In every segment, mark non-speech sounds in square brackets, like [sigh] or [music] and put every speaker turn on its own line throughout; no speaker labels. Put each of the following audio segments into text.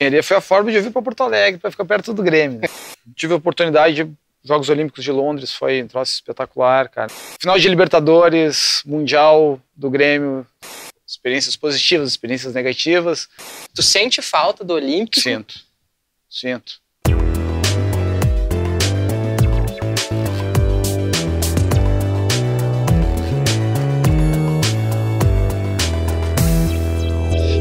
engenharia foi a forma de eu vir para Porto Alegre, para ficar perto do Grêmio. Tive a oportunidade de Jogos Olímpicos de Londres, foi um troço espetacular, cara. Final de Libertadores, Mundial do Grêmio, experiências positivas, experiências negativas.
Tu sente falta do Olímpico?
Sinto, sinto.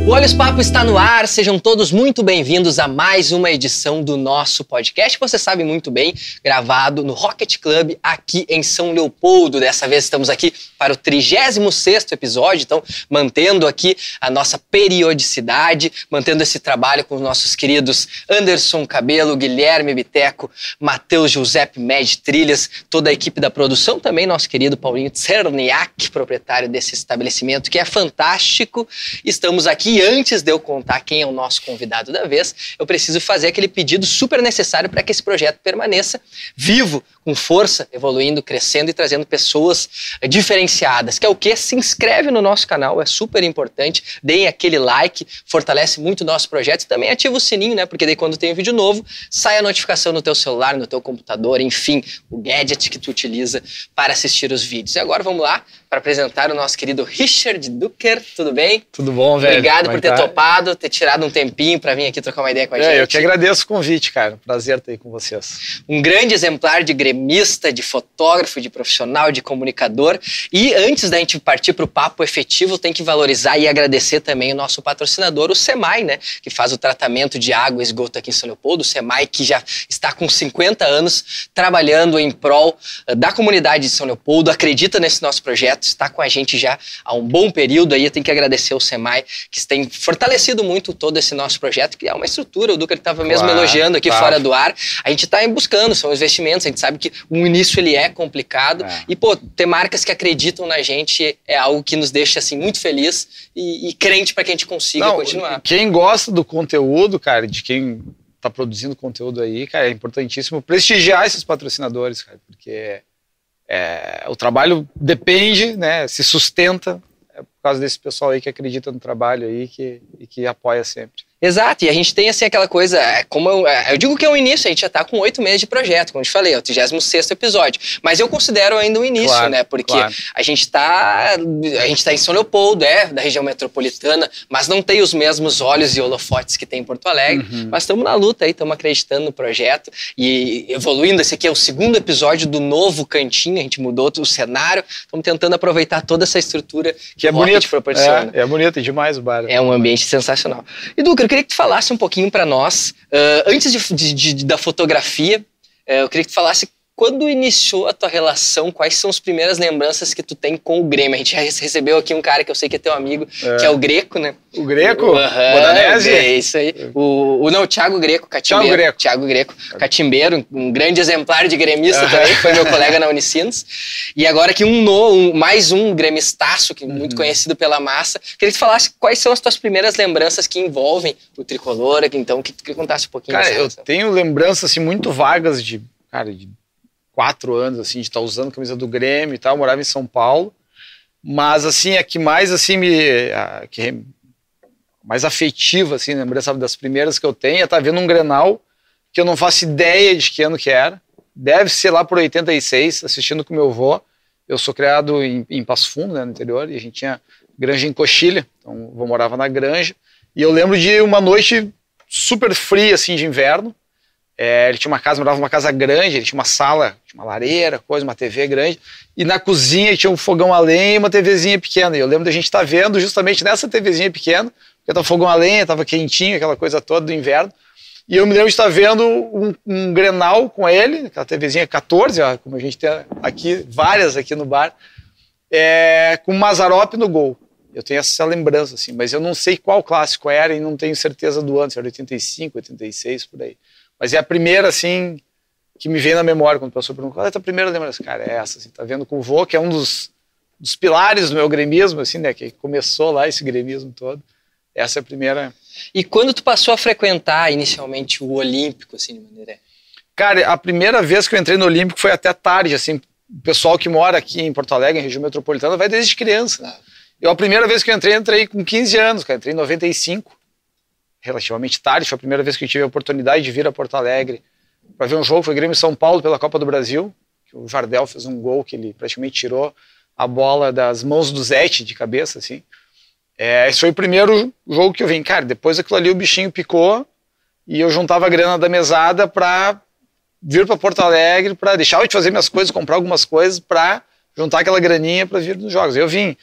O Olhos Papo está no ar, sejam todos muito bem-vindos a mais uma edição do nosso podcast, você sabe muito bem, gravado no Rocket Club aqui em São Leopoldo. Dessa vez estamos aqui para o 36º episódio, então mantendo aqui a nossa periodicidade, mantendo esse trabalho com os nossos queridos Anderson Cabelo, Guilherme Biteco, Matheus Giuseppe Med Trilhas, toda a equipe da produção, também nosso querido Paulinho Czerniak, proprietário desse estabelecimento que é fantástico. Estamos aqui antes de eu contar quem é o nosso convidado da vez, eu preciso fazer aquele pedido super necessário para que esse projeto permaneça vivo, com força, evoluindo, crescendo e trazendo pessoas diferenciadas. Que é o que? Se inscreve no nosso canal, é super importante. Deem aquele like, fortalece muito o nosso projeto e também ativa o sininho, né? Porque daí quando tem um vídeo novo, sai a notificação no teu celular, no teu computador, enfim, o gadget que tu utiliza para assistir os vídeos. E agora vamos lá para apresentar o nosso querido Richard Ducker. Tudo bem?
Tudo bom, velho?
Obrigado Como por ter tá? topado, ter tirado um tempinho para vir aqui trocar uma ideia com a é, gente.
Eu que agradeço o convite, cara. Prazer estar aí com vocês.
Um grande exemplar de gremista, de fotógrafo, de profissional, de comunicador. E antes da gente partir para o papo efetivo, tem que valorizar e agradecer também o nosso patrocinador, o SEMAI, né? Que faz o tratamento de água e esgoto aqui em São Leopoldo. O SEMAI que já está com 50 anos trabalhando em prol eh, da comunidade de São Leopoldo, acredita nesse nosso projeto projeto, está com a gente já há um bom período aí. Eu tenho que agradecer o SEMAI, que tem fortalecido muito todo esse nosso projeto, que é uma estrutura. O Duca estava mesmo claro, elogiando aqui claro. fora do ar. A gente está buscando, são investimentos, a gente sabe que o início ele é complicado. É. E, pô, ter marcas que acreditam na gente é algo que nos deixa, assim, muito feliz e, e crente para que a gente consiga Não, continuar.
Quem gosta do conteúdo, cara, de quem está produzindo conteúdo aí, cara, é importantíssimo prestigiar esses patrocinadores, cara, porque é, o trabalho depende, né, se sustenta é por causa desse pessoal aí que acredita no trabalho aí que, e que apoia sempre.
Exato, e a gente tem assim aquela coisa, é, como eu, é, eu digo que é o início, a gente já está com oito meses de projeto, como eu te falei, é o 36 episódio. Mas eu considero ainda o início, claro, né? Porque claro. a gente está a gente tá em São Leopoldo, é da região metropolitana, mas não tem os mesmos olhos e holofotes que tem em Porto Alegre. Uhum. Mas estamos na luta aí, estamos acreditando no projeto e evoluindo. Esse aqui é o segundo episódio do novo cantinho, a gente mudou o cenário, estamos tentando aproveitar toda essa estrutura
que, é bonito, proporciona. É, é bonito demais o bar.
É um ambiente sensacional. E Duca, queria que tu falasse um pouquinho para nós, uh, antes de, de, de, da fotografia, uh, eu queria que tu falasse quando iniciou a tua relação, quais são as primeiras lembranças que tu tem com o Grêmio? A gente já recebeu aqui um cara que eu sei que é teu amigo, é. que é o Greco, né?
O Greco?
Uhum, É isso aí. O, o, não, o Thiago Greco, Catimbeiro. Thiago Greco. Thiago Greco, Catimbeiro, um grande exemplar de gremista uhum. também, foi meu colega na Unicinos. E agora aqui um, no, um mais um gremistaço, que, muito uhum. conhecido pela massa. Queria que tu falasse quais são as tuas primeiras lembranças que envolvem o Tricolor, então que tu contasse um pouquinho.
Cara, eu tenho lembranças assim, muito vagas de, cara, de quatro anos, assim, de estar tá usando camisa do Grêmio e tal. Eu morava em São Paulo. Mas, assim, a que mais, assim, me... A, que mais afetiva, assim, lembrança das primeiras que eu tenho, é estar tá vendo um Grenal que eu não faço ideia de que ano que era. Deve ser lá por 86, assistindo com meu avô. Eu sou criado em, em Passo Fundo, né, no interior, e a gente tinha granja em Coxilha, então eu morava na granja. E eu lembro de uma noite super fria, assim, de inverno, é, ele tinha uma casa, morava numa casa grande, ele tinha uma sala, tinha uma lareira, coisa, uma TV grande, e na cozinha tinha um fogão a lenha e uma TVzinha pequena. E eu lembro da gente estar tá vendo justamente nessa TVzinha pequena, porque tava fogão a lenha, tava quentinho, aquela coisa toda do inverno. E eu me lembro de estar tá vendo um, um Grenal com ele, aquela TVzinha 14, ó, como a gente tem aqui, várias aqui no bar, é, com o Mazarop no gol. Eu tenho essa lembrança, assim, mas eu não sei qual clássico era e não tenho certeza do ano, se era 85, 86, por aí. Mas é a primeira, assim, que me vem na memória quando o professor pergunta qual é a tua primeira lembrança? Cara, é essa, assim, tá vendo com o vô, que é um dos, dos pilares do meu gremismo, assim, né, que começou lá esse gremismo todo. Essa é a primeira.
E quando tu passou a frequentar inicialmente o Olímpico, assim, de maneira...
Cara, a primeira vez que eu entrei no Olímpico foi até tarde, assim, o pessoal que mora aqui em Porto Alegre, em região metropolitana, vai desde criança. Eu, a primeira vez que eu entrei, entrei com 15 anos, cara, entrei em 95. Relativamente tarde, foi a primeira vez que eu tive a oportunidade de vir a Porto Alegre para ver um jogo, foi Grêmio São Paulo pela Copa do Brasil, que o Jardel fez um gol que ele praticamente tirou a bola das mãos do Zete de cabeça, assim. É, esse foi o primeiro jogo que eu vim. Cara, depois daquilo ali o bichinho picou e eu juntava a grana da mesada para vir para Porto Alegre, para deixar de fazer minhas coisas, comprar algumas coisas para juntar aquela graninha para vir nos jogos. Eu vim.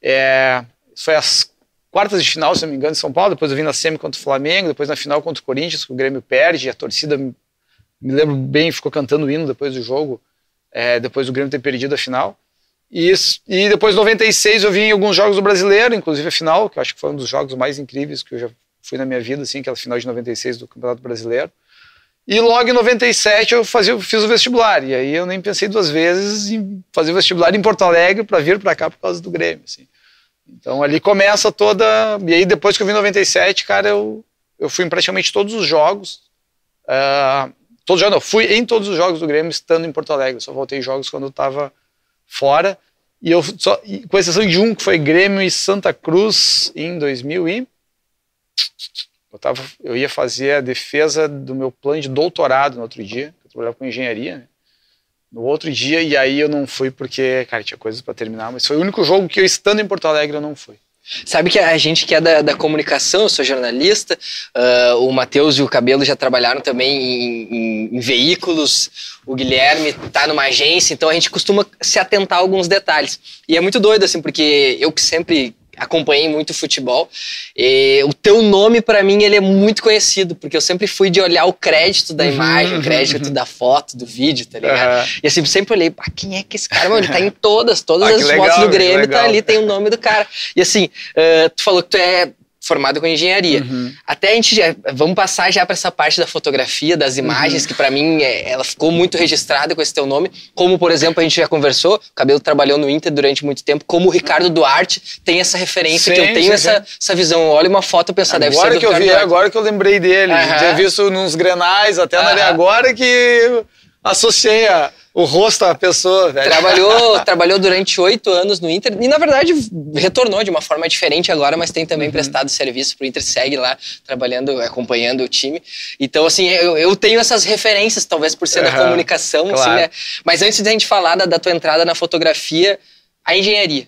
É, isso foi as quartas de final, se não me engano, em São Paulo. Depois eu vim na semi contra o Flamengo, depois na final contra o Corinthians, que o Grêmio perde. A torcida, me lembro bem, ficou cantando o hino depois do jogo, é, depois do Grêmio ter perdido a final. E, e depois, em 96, eu vim em alguns jogos do Brasileiro, inclusive a final, que eu acho que foi um dos jogos mais incríveis que eu já fui na minha vida, assim, aquela final de 96 do Campeonato Brasileiro. E logo em 97 eu fazia, fiz o vestibular. E aí eu nem pensei duas vezes em fazer o vestibular em Porto Alegre para vir para cá por causa do Grêmio. Assim. Então ali começa toda. E aí depois que eu vim em 97, cara, eu, eu fui em praticamente todos os jogos. Uh, todos já não, fui em todos os jogos do Grêmio estando em Porto Alegre. só voltei jogos quando eu estava fora. E eu só, com exceção de um que foi Grêmio e Santa Cruz em 2000 e eu, tava, eu ia fazer a defesa do meu plano de doutorado no outro dia, eu trabalhava com engenharia, né? No outro dia, e aí eu não fui porque, cara, tinha coisas para terminar, mas foi o único jogo que eu, estando em Porto Alegre, eu não fui.
Sabe que a gente que é da, da comunicação, eu sou jornalista, uh, o Matheus e o Cabelo já trabalharam também em, em, em veículos, o Guilherme está numa agência, então a gente costuma se atentar a alguns detalhes. E é muito doido, assim, porque eu que sempre acompanhei muito futebol. E o teu nome, para mim, ele é muito conhecido, porque eu sempre fui de olhar o crédito da uhum, imagem, o crédito uhum. da foto, do vídeo, tá ligado? Uhum. E assim, sempre olhei, ah, quem é que esse cara? Mano, ele tá em todas, todas ah, as legal, fotos do Grêmio, tá ali, tem o nome do cara. E assim, uh, tu falou que tu é formado com engenharia. Uhum. Até a gente já, vamos passar já para essa parte da fotografia, das imagens, uhum. que para mim é, ela ficou muito registrada com esse teu nome. Como, por exemplo, a gente já conversou, o Cabelo trabalhou no Inter durante muito tempo, como o Ricardo Duarte tem essa referência, sim, que eu tenho sim, essa, sim. essa visão. Olha uma foto e pensa, deve ser
do que eu vi, Duarte. Agora que eu lembrei dele, uhum. tinha visto nos grenais, até uhum. agora que associei a o rosto da pessoa, velho.
Trabalhou, [laughs] trabalhou durante oito anos no Inter e, na verdade, retornou de uma forma diferente agora, mas tem também uhum. prestado serviço pro Inter, segue lá trabalhando, acompanhando o time. Então, assim, eu, eu tenho essas referências, talvez por ser uhum. da comunicação, assim, claro. assim, né? Mas antes da gente falar da, da tua entrada na fotografia, a engenharia.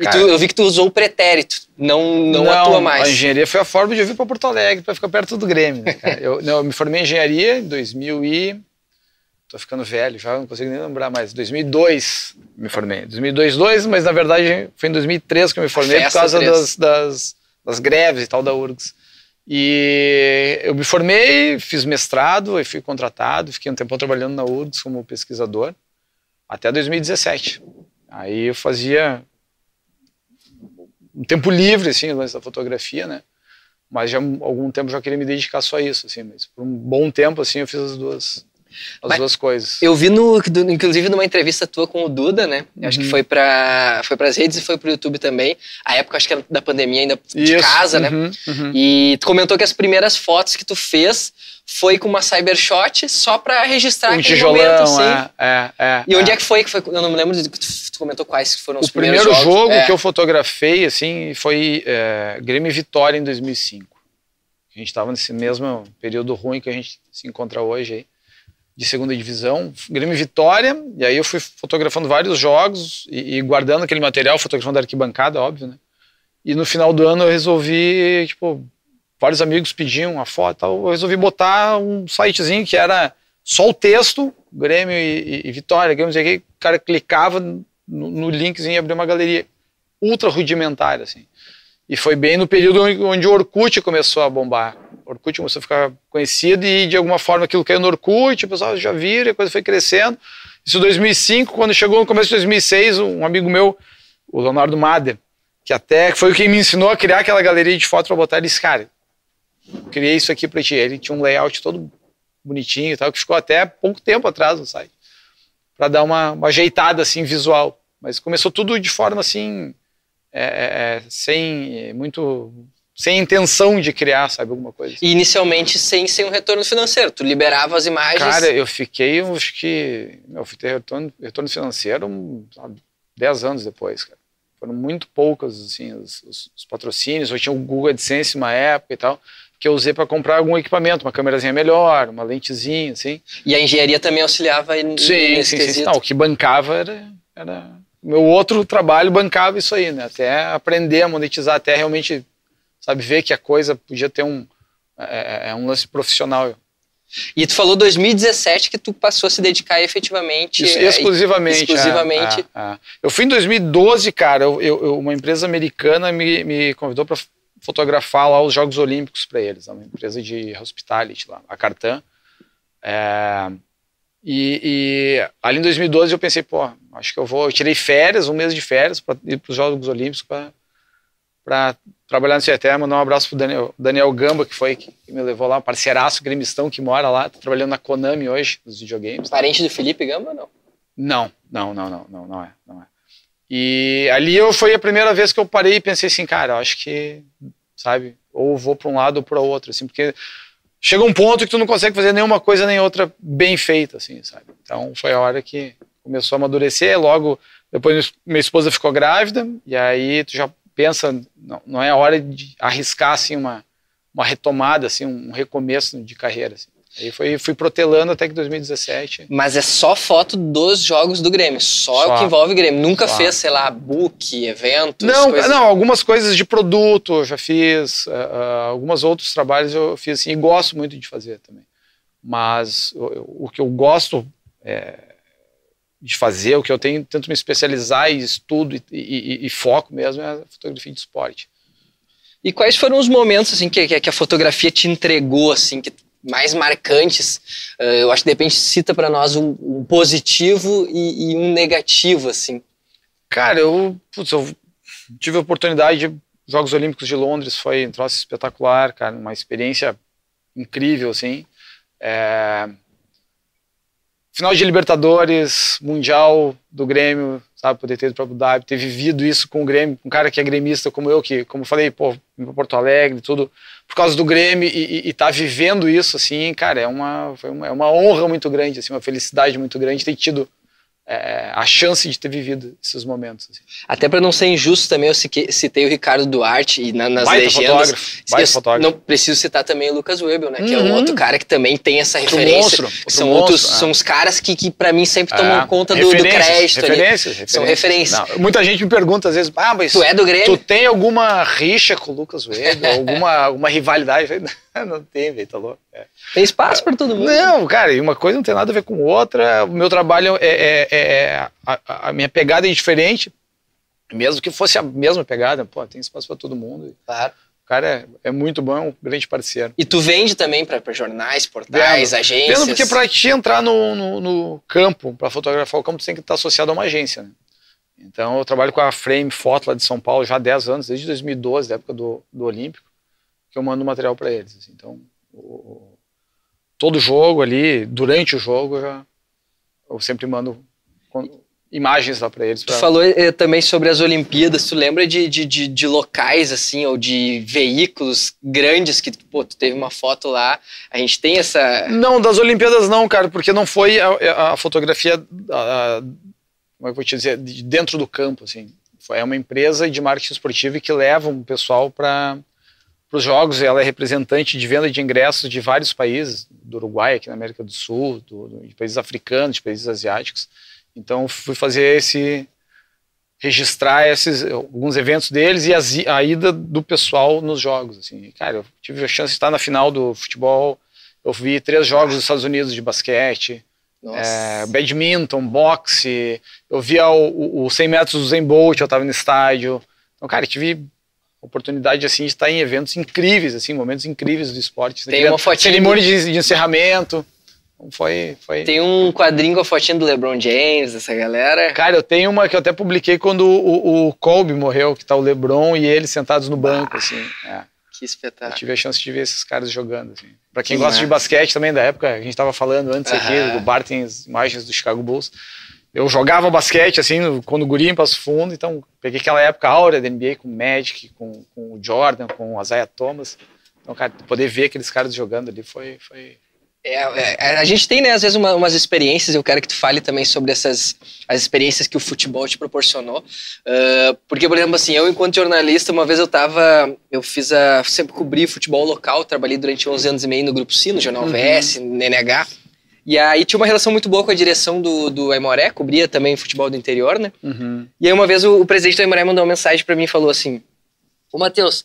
E tu, eu vi que tu usou o pretérito, não, não, não atua mais.
A engenharia foi a forma de eu vir para Porto Alegre, para ficar perto do Grêmio. Né, eu, não, eu me formei em engenharia em 2000 e Tô ficando velho, já não consigo nem lembrar mais. 2002 me formei. 2002, 2, mas na verdade foi em 2003 que eu me formei por causa das, das, das, greves e tal da URGS. E eu me formei, fiz mestrado, e fui contratado, fiquei um tempo trabalhando na URGS como pesquisador, até 2017. Aí eu fazia um tempo livre, assim, lance da fotografia, né? Mas já algum tempo já queria me dedicar só a isso, assim, mas por um bom tempo, assim, eu fiz as duas, as Mas duas coisas.
Eu vi, no, inclusive, numa entrevista tua com o Duda, né? Uhum. Acho que uhum. foi para foi as redes e foi para o YouTube também. A época, acho que era da pandemia ainda de Isso. casa, né? uhum. né? Uhum. E tu comentou que as primeiras fotos que tu fez foi com uma Cybershot só para registrar
um aquele tijolão, momento, assim. É, é, é,
e onde é. é. que foi que foi? Eu não me lembro de que tu, comentou quais foram os
o primeiros O primeiro jogo é. que eu fotografei, assim, foi é, Grêmio Vitória em 2005. A gente estava nesse mesmo período ruim que a gente se encontra hoje aí de segunda divisão, Grêmio Vitória, e aí eu fui fotografando vários jogos e, e, guardando aquele material, fotografando a arquibancada, óbvio, né? E no final do ano eu resolvi, tipo, vários amigos pediam a foto, eu resolvi botar um sitezinho que era só o texto, Grêmio e, e, e Vitória, Grêmio, sei que, o cara clicava no, no linkzinho e abria uma galeria ultra rudimentar, assim. E foi bem no período onde o Orkut começou a bombar. O Orkut começou a ficar conhecido e de alguma forma aquilo caiu no Orkut, o pessoal já viram, a coisa foi crescendo. Isso em 2005, quando chegou no começo de 2006, um amigo meu, o Leonardo Mader, que até foi quem me ensinou a criar aquela galeria de fotos para botar, ele disse, cara, criei isso aqui para ti. Ele tinha um layout todo bonitinho e tal, que ficou até pouco tempo atrás no site, para dar uma, uma ajeitada assim visual. Mas começou tudo de forma assim é, é, é, sem muito sem intenção de criar, sabe, alguma coisa.
E inicialmente sem, sem um retorno financeiro, tu liberava as imagens...
Cara, eu fiquei, acho que, eu fui ter retorno, retorno financeiro sabe, 10 anos depois, cara. foram muito poucos assim, os, os, os patrocínios. Eu tinha o Google AdSense uma época e tal, que eu usei para comprar algum equipamento, uma câmerazinha melhor, uma lentezinha, assim.
E a engenharia também auxiliava
sim, nesse sim, sim, Não, o que bancava era, era... Meu outro trabalho bancava isso aí, né? Até aprender a monetizar, até realmente, sabe, ver que a coisa podia ter um... É, é, é um lance profissional.
E tu falou 2017 que tu passou a se dedicar efetivamente.
Isso, exclusivamente.
exclusivamente.
É, é, é. Eu fui em 2012, cara. Eu, eu, uma empresa americana me, me convidou para fotografar lá os Jogos Olímpicos para eles. Uma empresa de hospitality lá, a Cartan. É, e, e, ali em 2012 eu pensei, pô, acho que eu vou. Eu tirei férias, um mês de férias para ir para os Jogos Olímpicos para trabalhar no CETER, mandar um abraço pro Daniel, Daniel Gamba, que foi que me levou lá, um parceiraço gremistão que mora lá, tá trabalhando na Konami hoje, nos videogames.
Parente do Felipe Gamba, não?
Não, não, não, não, não, não é, não é. E ali eu foi a primeira vez que eu parei e pensei assim, cara, eu acho que, sabe, ou vou para um lado ou para o outro, assim, porque chega um ponto que tu não consegue fazer nenhuma coisa nem outra bem feita, assim, sabe? Então foi a hora que começou a amadurecer, logo depois minha esposa ficou grávida e aí tu já pensa, não, não é a hora de arriscar assim uma, uma retomada, assim, um recomeço de carreira. Assim. Aí foi, fui protelando até que 2017.
Mas é só foto dos jogos do Grêmio, só, só. o que envolve Grêmio. Nunca só. fez, sei lá, book, eventos?
Não, coisas... não, algumas coisas de produto eu já fiz, uh, uh, alguns outros trabalhos eu fiz assim, e gosto muito de fazer também. Mas o, o que eu gosto é, de fazer, o que eu tenho, tento me especializar e estudo e, e, e, foco mesmo é a fotografia de esporte.
E quais foram os momentos assim que, que a fotografia te entregou assim que mais marcantes? Uh, eu acho que de repente cita para nós um, um positivo e, e, um negativo assim.
Cara, eu, putz, eu tive a oportunidade de Jogos Olímpicos de Londres, foi um troço espetacular, cara, uma experiência incrível assim. É, final de Libertadores, Mundial do Grêmio, sabe, poder ter ido para Abu Dhabi, ter vivido isso com o Grêmio, um cara que é gremista como eu, que, como eu falei, pô, para Porto Alegre, tudo por causa do Grêmio e, estar tá vivendo isso, assim, cara, é uma, foi uma, é uma honra muito grande, assim, uma felicidade muito grande ter tido é, a chance de ter vivido esses momentos. Assim.
Até para não ser injusto também, eu citei o Ricardo Duarte e na, nas baita legendas. Fotógrafo, baita fotógrafo. Não preciso citar também o Lucas Webel, né? Uhum. Que é um uhum. outro cara que também tem essa outro referência. Monstro, são monstro, outros, é. são os caras que, que para mim sempre tomam é, conta do, do crédito.
Referências, referências,
São referências.
Não, muita gente me pergunta às vezes, ah, mas
tu é do Grêmio?
Tu tem alguma rixa com o Lucas Webel? alguma, alguma rivalidade? [laughs] não tem, velho, tá louco. É.
Tem espaço para todo mundo.
Não, cara, e uma coisa não tem nada a ver com outra. O meu trabalho é. é, é a, a, minha pegada é diferente, mesmo que fosse a mesma pegada, pô, tem espaço para todo mundo.
Claro.
O cara é, é, muito bom, é um grande parceiro.
E tu vende também para jornais, portais, Vendo. agências?
Vendo porque para te entrar no, no, no campo, para fotografar o campo, tu tem que estar associado a uma agência, né? Então eu trabalho com a Frame Foto lá de São Paulo já há 10 anos, desde 2012, da época do, do Olímpico, que eu mando material para eles. Assim. Então, o, todo jogo ali, durante o jogo, eu, já, eu sempre mando imagens lá para eles.
Pra... Tu falou eh, também sobre as Olimpíadas, tu lembra de, de, de, de, locais, assim, ou de veículos grandes que, pô, tu teve uma foto lá, a gente tem essa...
Não, das Olimpíadas não, cara, porque não foi a, a fotografia, a, a, como é eu vou te dizer, de dentro do campo, assim. Foi uma empresa de marketing esportivo que leva um pessoal para os jogos, ela é representante de venda de ingressos de vários países, do Uruguai, aqui na América do Sul, do, de países africanos, de países asiáticos, então fui fazer esse registrar esses alguns eventos deles e as, a ida do pessoal nos jogos assim. Cara, eu tive a chance de estar na final do futebol. Eu vi três jogos dos Estados Unidos de basquete, é, badminton, boxe. Eu via o, o 100 metros do Zen Bolt, eu estava no estádio. Então, cara, eu tive oportunidade assim de estar em eventos incríveis, assim, momentos incríveis do esporte.
Tem uma fotinha
cerimônia de, de encerramento. Foi, foi.
Tem um quadrinho com a fotinha do LeBron James, essa galera.
Cara, eu tenho uma que eu até publiquei quando o, o Kobe morreu, que tá o LeBron e ele sentados no banco, ah, assim. É.
Que espetáculo.
Eu tive a chance de ver esses caras jogando, assim. Pra quem que gosta massa. de basquete também da época, a gente tava falando antes aqui, o Bar tem as imagens do Chicago Bulls. Eu jogava basquete, assim, quando o guri em Passo Fundo, então peguei aquela época áurea da NBA com o Magic, com, com o Jordan, com o Isaiah Thomas. Então, cara, poder ver aqueles caras jogando ali foi, foi,
É, é, a gente tem, né, às vezes, uma, umas experiências, eu quero que tu fale também sobre essas as experiências que o futebol te proporcionou. Uh, porque, por exemplo, assim, eu, enquanto jornalista, uma vez eu tava. Eu fiz a. Sempre cobri futebol local, trabalhei durante 11 anos e meio no Grupo C, no Jornal uhum. VS, no NH. E aí tinha uma relação muito boa com a direção do, do Aimoré, cobria também futebol do interior, né? Uhum. E aí uma vez o, o presidente do Aimoré mandou uma mensagem para mim e falou assim: Ô Matheus,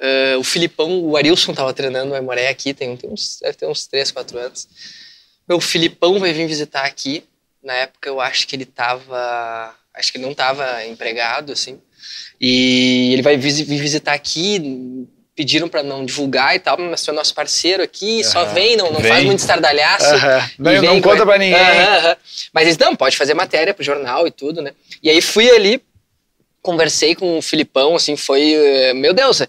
uh, o Filipão, o Arilson tava treinando o Aimoré aqui, tem, tem uns, deve ter uns 3, 4 anos. Meu Filipão vai vir visitar aqui na época eu acho que ele estava, acho que ele não estava empregado assim. E ele vai vir visitar aqui, pediram para não divulgar e tal, mas tu é nosso parceiro aqui, uhum. só vem, não, não vem. faz muito estardalhaço. Uhum.
Não, não conta para ninguém. Uhum,
mas eles, não, pode fazer matéria pro jornal e tudo, né? E aí fui ali, conversei com o Filipão, assim, foi, eh, meu Deus, uh,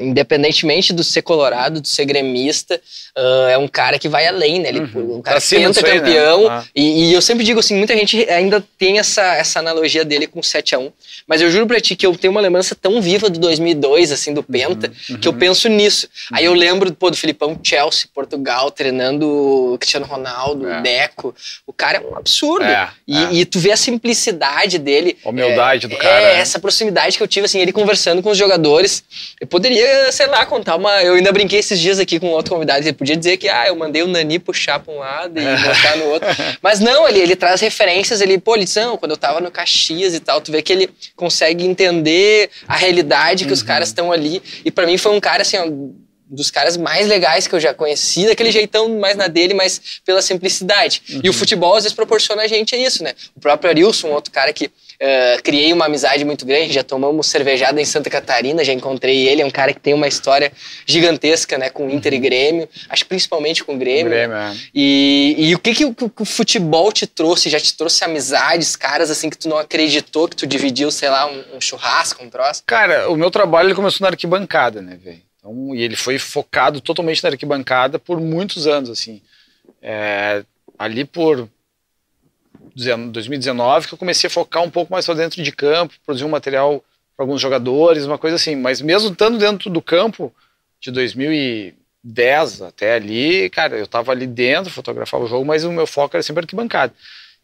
independentemente do ser colorado, do ser gremista, uh, é um cara que vai além, né? Ele, uhum. Um cara tá campeão. Né? Ah. E, e, eu sempre digo assim, muita gente ainda tem essa, essa analogia dele com 7 a 1 mas eu juro pra ti que eu tenho uma lembrança tão viva do 2002, assim, do Penta, uhum. que eu penso nisso. Uhum. Aí eu lembro, pô, do Filipão, Chelsea, Portugal, treinando Cristiano Ronaldo, é. Deco. O cara é um absurdo. É, e, é. e, tu vê a simplicidade dele.
A humildade do cara.
É, essa proximidade que eu tive, assim, ele conversando com os jogadores. Eu poderia, sei lá, contar uma. Eu ainda brinquei esses dias aqui com outro convidado. Ele podia dizer que, ah, eu mandei o Nani puxar pra um lado e botar no outro. [laughs] Mas não, ele, ele traz referências, ele, pô, ele diz, não, quando eu tava no Caxias e tal, tu vê que ele consegue entender a realidade que uhum. os caras estão ali. E para mim foi um cara, assim, ó, dos caras mais legais que eu já conheci, daquele jeitão mais na dele, mas pela simplicidade. Uhum. E o futebol às vezes proporciona a gente isso, né? O próprio Arilson, outro cara que uh, criei uma amizade muito grande, já tomamos cervejada em Santa Catarina, já encontrei ele, é um cara que tem uma história gigantesca, né, com Inter e uhum. Grêmio, acho principalmente com o Grêmio. Grêmio é. e, e o que, que, o, que o futebol te trouxe? Já te trouxe amizades, caras assim que tu não acreditou, que tu dividiu, sei lá, um, um churrasco, um troço?
Cara, o meu trabalho ele começou na arquibancada, né, velho? Então, e ele foi focado totalmente na arquibancada por muitos anos, assim. É, ali por 2019 que eu comecei a focar um pouco mais para dentro de campo, produzir um material para alguns jogadores, uma coisa assim. Mas mesmo estando dentro do campo, de 2010 até ali, cara, eu estava ali dentro, fotografava o jogo, mas o meu foco era sempre arquibancada.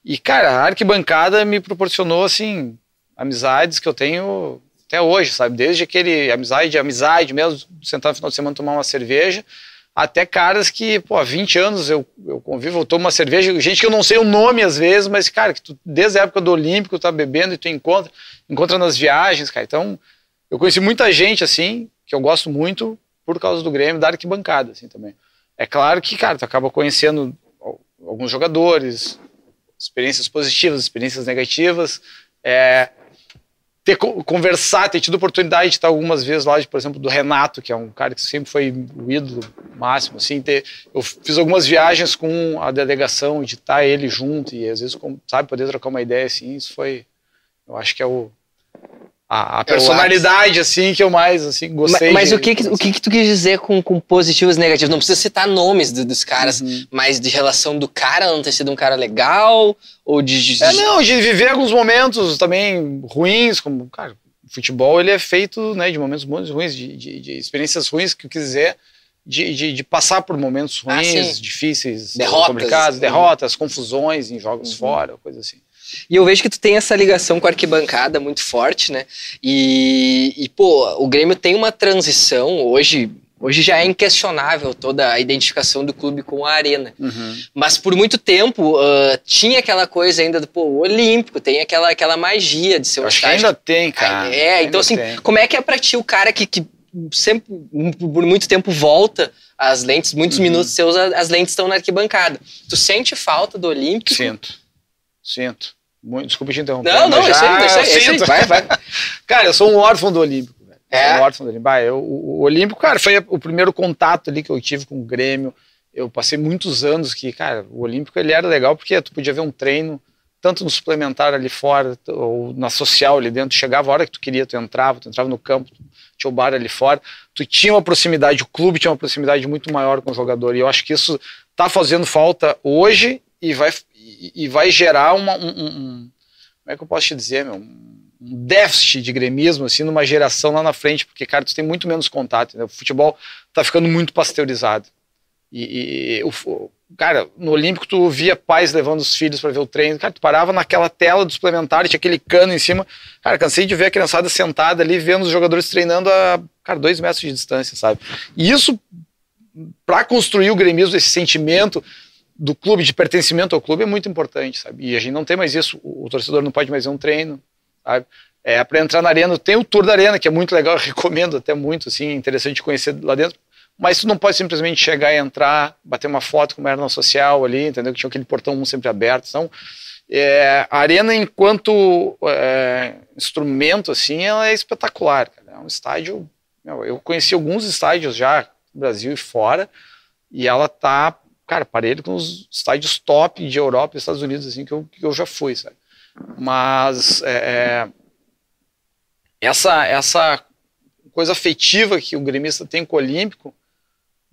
E, cara, a arquibancada me proporcionou, assim, amizades que eu tenho até hoje, sabe? Desde aquele amizade, amizade mesmo, sentar no final de semana tomar uma cerveja, até caras que, pô, há 20 anos eu, eu convivo, eu tomo uma cerveja, gente que eu não sei o nome às vezes, mas, cara, que tu, desde a época do Olímpico, tá bebendo e tu encontra, encontra nas viagens, cara. Então, eu conheci muita gente, assim, que eu gosto muito por causa do Grêmio, da arquibancada, assim, também. É claro que, cara, tu acaba conhecendo alguns jogadores, experiências positivas, experiências negativas, é, ter conversado, ter tido oportunidade de estar algumas vezes lá, por exemplo, do Renato, que é um cara que sempre foi o ídolo máximo, assim, ter, eu fiz algumas viagens com a delegação, de estar ele junto e às vezes, sabe, poder trocar uma ideia, assim, isso foi, eu acho que é o, a, a personalidade, assim, que eu mais, assim, gostei.
Mas, mas de, o, que, que, o que, que tu quis dizer com, com positivos e negativos? Não precisa citar nomes do, dos caras, uhum. mas de relação do cara não ter sido um cara legal, ou de... de...
É, não, de viver alguns momentos também ruins, como, cara, o futebol, ele é feito, né, de momentos bons e ruins, de, de, de experiências ruins, que eu quiser, de, de, de, passar por momentos ah, ruins, ah, difíceis, derrotas, complicados, derrotas, confusões em jogos uhum. fora, coisa assim.
E eu vejo que tu tem essa ligação com a arquibancada muito forte, né? E, e pô, o Grêmio tem uma transição hoje. Hoje já é inquestionável toda a identificação do clube com a arena. Uhum. Mas por muito tempo uh, tinha aquela coisa ainda do pô, o Olímpico, tem aquela, aquela magia de ser um
Acho. Que ainda tem, cara.
É,
ainda
então assim, tem. como é que é pra ti o cara que, que sempre, por muito tempo, volta as lentes, muitos uhum. minutos seus, as lentes estão na arquibancada. Tu sente falta do Olímpico?
Sinto. Sinto. Muito, desculpa te interromper.
Não, não, isso aí, isso aí, isso
Vai, vai. Cara, eu sou um órfão do Olímpico. Velho. É? Sou um órfão do Olímpico. Ah, eu, o, o Olímpico, cara, foi o primeiro contato ali que eu tive com o Grêmio. Eu passei muitos anos que, cara, o Olímpico ele era legal porque tu podia ver um treino tanto no suplementar ali fora ou na social ali dentro. Chegava a hora que tu queria, tu entrava, tu entrava no campo, tinha o bar ali fora. Tu tinha uma proximidade, o clube tinha uma proximidade muito maior com o jogador. E eu acho que isso tá fazendo falta hoje e vai e, vai gerar uma, um, um, como é que eu posso te dizer, meu, um déficit de gremismo, assim, numa geração lá na frente, porque, cara, tu tem muito menos contato, né? o futebol tá ficando muito pasteurizado. E, e o, cara, no Olímpico tu via pais levando os filhos para ver o treino. Cara, tu parava naquela tela do suplementar, tinha aquele cano em cima. Cara, cansei de ver a criançada sentada ali, vendo os jogadores treinando a, cara, dois metros de distância, sabe? E isso, para construir o gremismo, esse sentimento do clube, de pertencimento ao clube, é muito importante, sabe? E a gente não tem mais isso. O, torcedor não pode mais ver um treino, sabe? É, para entrar na arena, tem o tour da arena, que é muito legal, [laughs] recomendo até muito, assim, interessante conhecer lá dentro mas tu não pode simplesmente chegar e entrar, bater uma foto como era na social ali, entendeu? Que tinha aquele portão um sempre aberto. Então, é, a arena, enquanto é, instrumento, assim, ela é espetacular. Cara. É um estádio. eu conheci alguns estádios já no Brasil e fora, e ela tá, cara, parelho com os estádios top de Europa e Estados Unidos, assim, que eu, que eu já fui, sabe? Mas é, é essa, essa coisa afetiva que o gremista tem com o Olímpico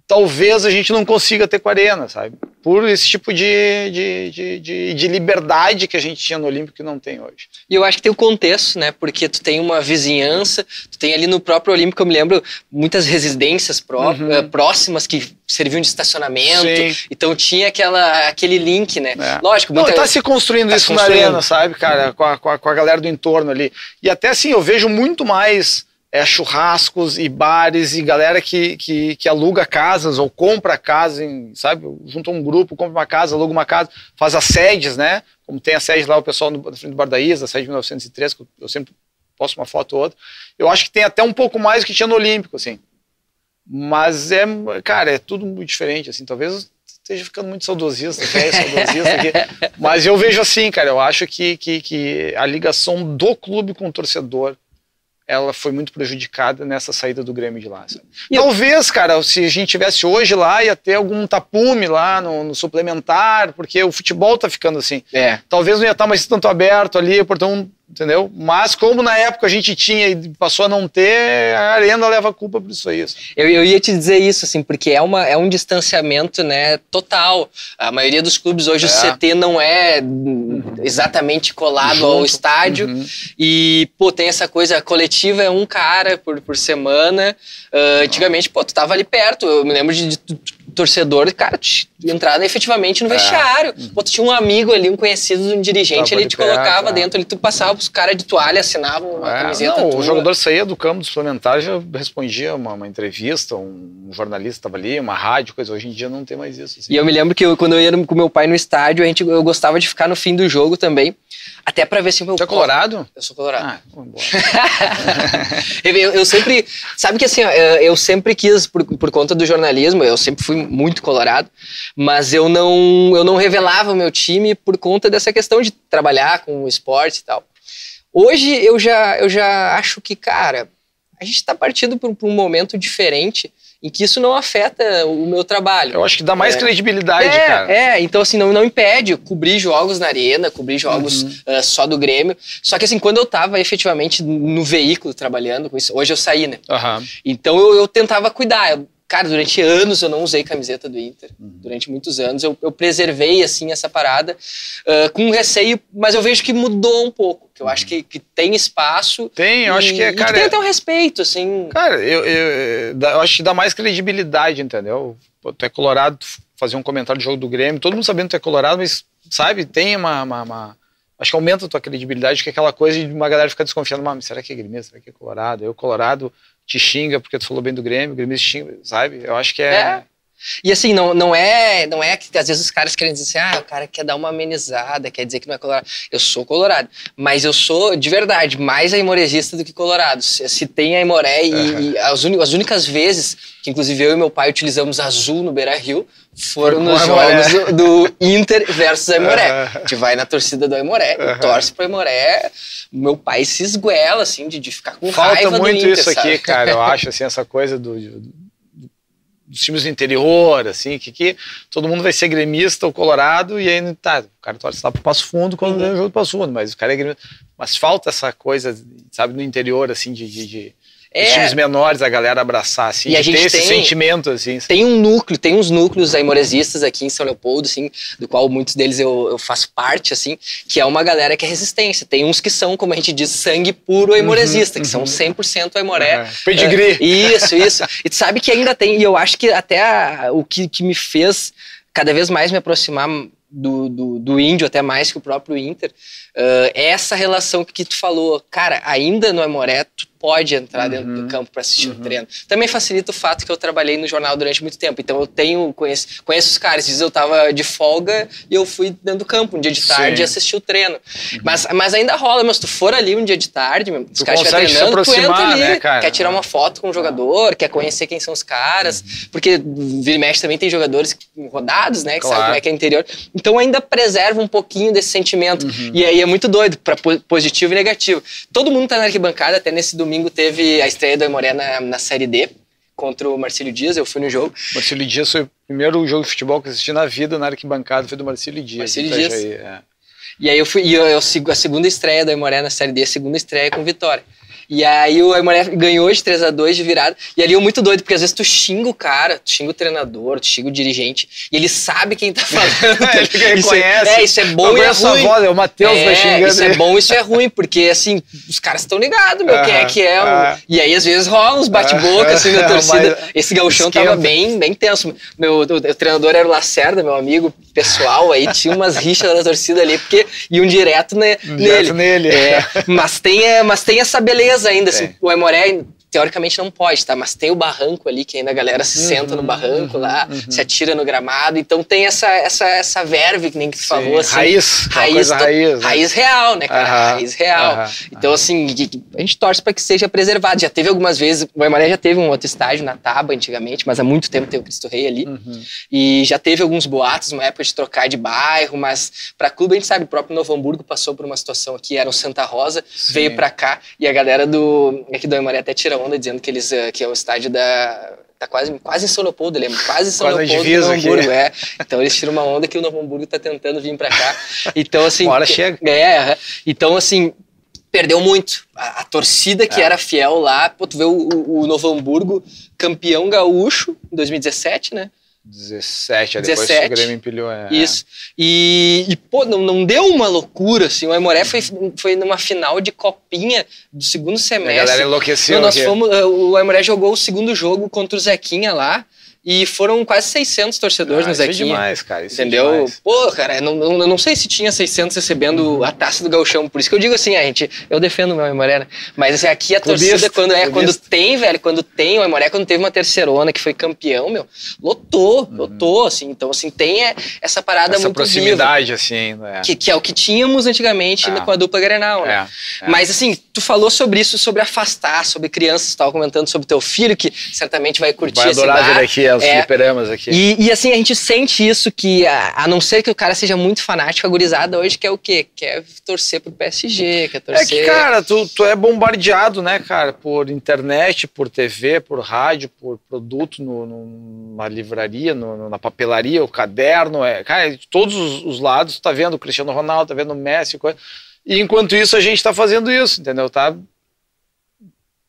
talvez a gente não consiga ter com a Arena, sabe? Por esse tipo de, de, de, de, de liberdade que a gente tinha no Olímpico que não tem hoje.
E eu acho que tem o contexto, né? Porque tu tem uma vizinhança, tu tem ali no próprio Olímpico, eu me lembro, muitas residências pró uhum. Eh, próximas que serviam de estacionamento. Sim. Então tinha aquela, aquele link, né? É.
Lógico, muita... Não, tá se construindo tá isso construindo. na Arena, sabe, cara? Com a, com, a, com a galera do entorno ali. E até assim, eu vejo muito mais é, churrascos e bares e galera que, que, que aluga casas ou compra casa, em, sabe? Junta um grupo, compra uma casa, aluga uma casa, faz as sedes, né? Como tem a sede lá, o pessoal no, na frente do Bar da Isa, a sede de 1903, que eu sempre posto uma foto ou outra. Eu acho que tem até um pouco mais do que tinha no Olímpico, assim. Mas é, cara, é tudo muito diferente, assim. Talvez esteja ficando muito saudosista, velho, saudosista aqui. [laughs] Mas eu vejo assim, cara, eu acho que, que, que a ligação do clube com o torcedor ela foi muito prejudicada nessa saída do Grêmio de lá. Talvez, cara, se a gente tivesse hoje lá, ia ter algum tapume lá no, no suplementar, porque o futebol tá ficando assim.
É.
Talvez não ia estar tá mais tanto aberto ali, portanto entendeu? Mas como na época a gente tinha e passou a não ter, a Arena leva a culpa por isso aí.
Eu, eu ia te dizer isso, assim, porque é, uma, é um distanciamento, né, total. A maioria dos clubes hoje, é. o CT não é exatamente colado Junto. ao estádio uhum. e, pô, tem essa coisa, a coletiva é um cara por, por semana. Uh, antigamente, pô, tu tava ali perto, eu me lembro de, de torcedor, cara, entrar efetivamente no é. vestiário. É. Pô, tu tinha um amigo ali, um conhecido, um dirigente, ele te colocava é. dentro, ele tu passava os caras de toalha, assinavam uma é. camiseta.
Não, o jogador saía do campo do suplementar já respondia uma, uma entrevista, um jornalista estava ali, uma rádio, coisa. Hoje em dia não tem mais isso.
Assim. E eu me lembro que eu, quando eu ia com meu pai no estádio, a gente, eu gostava de ficar no fim do jogo também. Até pra ver se o meu.
Você é colorado?
Eu sou colorado. Ah, [laughs] eu, eu, sempre. Sabe que assim, eu sempre quis, por, por conta do jornalismo, eu sempre fui muito colorado, mas eu não, eu não revelava o meu time por conta dessa questão de trabalhar com o esporte e tal. Hoje eu já, eu já acho que, cara, a gente está partindo para um momento diferente em que isso não afeta o meu trabalho.
Eu acho que dá mais é. credibilidade,
é,
cara.
É, então assim, não, não impede cobrir jogos na arena, cobrir jogos uhum. uh, só do Grêmio. Só que assim, quando eu tava efetivamente no veículo trabalhando com isso, hoje eu saí, né?
Uhum.
Então eu, eu tentava cuidar. Eu, Cara, durante anos eu não usei camiseta do Inter. Uhum. Durante muitos anos eu, eu, preservei, assim, essa parada uh, com receio, mas eu vejo que mudou um pouco. Que eu acho que, que tem espaço.
Tem, eu
e,
acho que é, cara.
tem até um respeito, assim.
Cara, eu, eu, eu, acho que dá mais credibilidade, entendeu? Pô, tu é colorado, fazer um comentário do jogo do Grêmio, todo mundo sabendo que tu é colorado, mas, sabe, tem uma, uma, uma acho que aumenta a tua credibilidade, que é aquela coisa de uma galera ficar desconfiando, mas será que é gremista, será que é colorado? Eu, colorado, te xinga porque tu falou bem do Grêmio, o Grêmio te xinga, sabe? Eu acho que é... é.
E assim, não, não é não é que às vezes os caras querem dizer assim, ah, o cara quer dar uma amenizada, quer dizer que não é colorado. Eu sou colorado, mas eu sou, de verdade, mais aimorezista do que colorado. Se, se tem aimoré uhum. e, e as, as, únicas vezes que inclusive eu e meu pai utilizamos azul no Beira-Rio foram nos jogos do, do, Inter versus Aimoré. Uhum. A gente vai na torcida do Aimoré, uhum. torce pro Aimoré, meu pai se esguela, assim, de, de ficar com
Falta
raiva
muito
Inter,
isso
sabe?
aqui, cara, eu [laughs] acho, assim, essa coisa do, do, dos times do interior, assim, que, que todo mundo vai ser gremista ou colorado, e aí, tá, o cara torce lá pro Passo Fundo quando ganha o jogo do Passo Fundo, mas o cara é gremista. Mas falta essa coisa, sabe, no interior, assim, de, de, de
É.
Os times menores, a galera abraçar, assim,
E a
de ter
gente
esse
tem-
sentimento, assim.
Tem um núcleo, tem uns núcleos aimoresistas aqui em São Leopoldo, assim, do qual muitos deles eu, eu faço parte, assim, que é uma galera que é resistência. Tem uns que são, como a gente diz, sangue puro aimoresista, que são 100% aimoré.
Uhum. Pedigree.
É, isso, isso. E tu sabe que ainda tem, e eu acho que até a- o que, que me fez cada vez mais me aproximar do, do, do índio, até mais que o próprio Inter, ah, é essa relação que tu falou. Cara, ainda no Aimoré, tu pode entrar dentro do campo para assistir o treino. Também facilita o fato que eu trabalhei no jornal durante muito tempo. Então eu tenho, conheço, conheço os caras. Às vezes eu tava de folga e eu fui dentro do campo um dia de tarde
Sim.
e assisti o treino. Mas, mas ainda rola, mas se tu for ali um dia de tarde, os caras estiverem treinando, tu entra ali,
né,
quer tirar uma foto com o jogador, quer conhecer quem são os caras, porque vira e mexe também tem jogadores rodados, né, que
Claro.
sabem como é que é interior. Então ainda preserva um pouquinho desse sentimento.
Uhum.
E aí é muito doido, para positivo e negativo. Todo mundo tá na arquibancada, até nesse domingo teve a estreia do Aimoré na, na Série D contra o Marcílio Dias, eu fui no jogo.
Marcelo Dias foi o primeiro jogo de futebol que eu assisti na vida na arquibancada, foi do Marcelo Dias.
Marcílio
do
Dias.
Itajaí, é.
E aí eu fui, e eu, eu, a segunda estreia do Aimoré na Série D, a segunda estreia com vitória. E aí o Aimoré ganhou de 3 a 2 de virada. E ali eu muito doido, porque às vezes tu xinga o cara, tu xinga o treinador, tu xinga o dirigente, e ele sabe quem tá [laughs] falando.
Ele
isso, é,
reconhece.
é, isso é bom e é ruim.
voz, é o Matheus vai
É,
xingando
isso é
ele.
bom, isso é ruim, porque assim, os caras estão ligados, meu, quem é que é. o-
aham.
E aí, às vezes, rola uns bate-boca, assim, na [laughs] torcida. Esse gauchão
esquenta.
tava bem, bem tenso. Meu, o, o treinador era o Lacerda, meu amigo pessoal, aí tinha umas rixas da torcida ali, porque iam direto, ne- nele.
Direto nele.
É, mas, tem, é, mas tem essa beleza ainda, assim,
Tem.
o Aimoré teoricamente não pode, tá? Mas tem o barranco ali, que ainda a galera se senta no barranco lá, se atira no gramado, então tem essa, essa, essa verve, que nem que tu
Sim,
falou, assim.
raiz,
raiz, to-
raiz, né?
raiz real, né, cara? Raiz real. Então, assim, a gente torce para que seja preservado. Já teve algumas vezes, o Aimoré já teve um outro estágio na Taba antigamente, mas há muito tempo tem o Cristo Rei ali.
Uhum.
E já teve alguns boatos, uma época de trocar de bairro, mas para clube a gente sabe, o próprio Novo Hamburgo passou por uma situação aqui, era o Santa Rosa,
Sim.
veio para cá e a galera do aqui do Aimoré até tira onda dizendo que eles eh, que é o estádio da tá quase quase em São Leopoldo, lembra? Quase em São
Quase
Leopoldo, Novo. Hamburgo, é. Então eles tiram uma onda que o Novo Hamburgo tá tentando vir para cá. Então assim,
Uma hora chega.
É, então assim, perdeu muito. A, a torcida que
É.
era fiel lá, pô, tu vê o, o- o Novo Hamburgo campeão gaúcho em 2017, né?
17, aí depois
17.
o Grêmio empilhou. É.
Isso. E, e, pô, não, não deu uma loucura, assim. O Aimoré foi, foi numa final de copinha do segundo
A
semestre.
galera enlouqueceu.
Não, nós
aqui.
fomos, eh, o Aimoré jogou o segundo jogo contra o Zequinha lá e foram quase 600 torcedores
Ah,
no
isso é
Zequinha.
demais, cara. Isso é
Entendeu?
demais.
Pô, cara, eu não, não, eu não sei se tinha 600 recebendo a taça do Gauchão. Por isso que eu digo assim, a gente, eu defendo o meu Aimoré, né? Mas assim, aqui a
Clubista,
torcida, quando, é, quando tem, velho, quando tem, o Aimoré, quando teve uma terceirona que foi campeão, meu, lotou, lotou, assim. Então, assim, tem é, essa parada
Uhum. Essa
muito
proximidade, assim. né?
viva, que, que é o que tínhamos antigamente
É.
com a dupla Grenal, né?
É, é.
Mas assim, tu falou sobre isso, sobre afastar, sobre crianças, tu tava comentando sobre teu filho, que certamente vai curtir
Vai
esse
adorar
bar.
vir aqui, os
É.
fliperamas aqui.
E, e, assim, a gente sente isso que, a, a não ser que o cara seja muito fanático, a gurizada hoje quer o quê? Quer torcer pro PSG, quer torcer...
É que, cara, tu, tu é bombardeado, né, cara, por internet, por TV, por rádio, por produto no, numa livraria, no- na papelaria, o caderno, é, cara, de todos os, os lados, tu tá vendo o Cristiano Ronaldo, tá vendo o Messi, coisa. E enquanto isso a gente tá fazendo isso, entendeu? Tá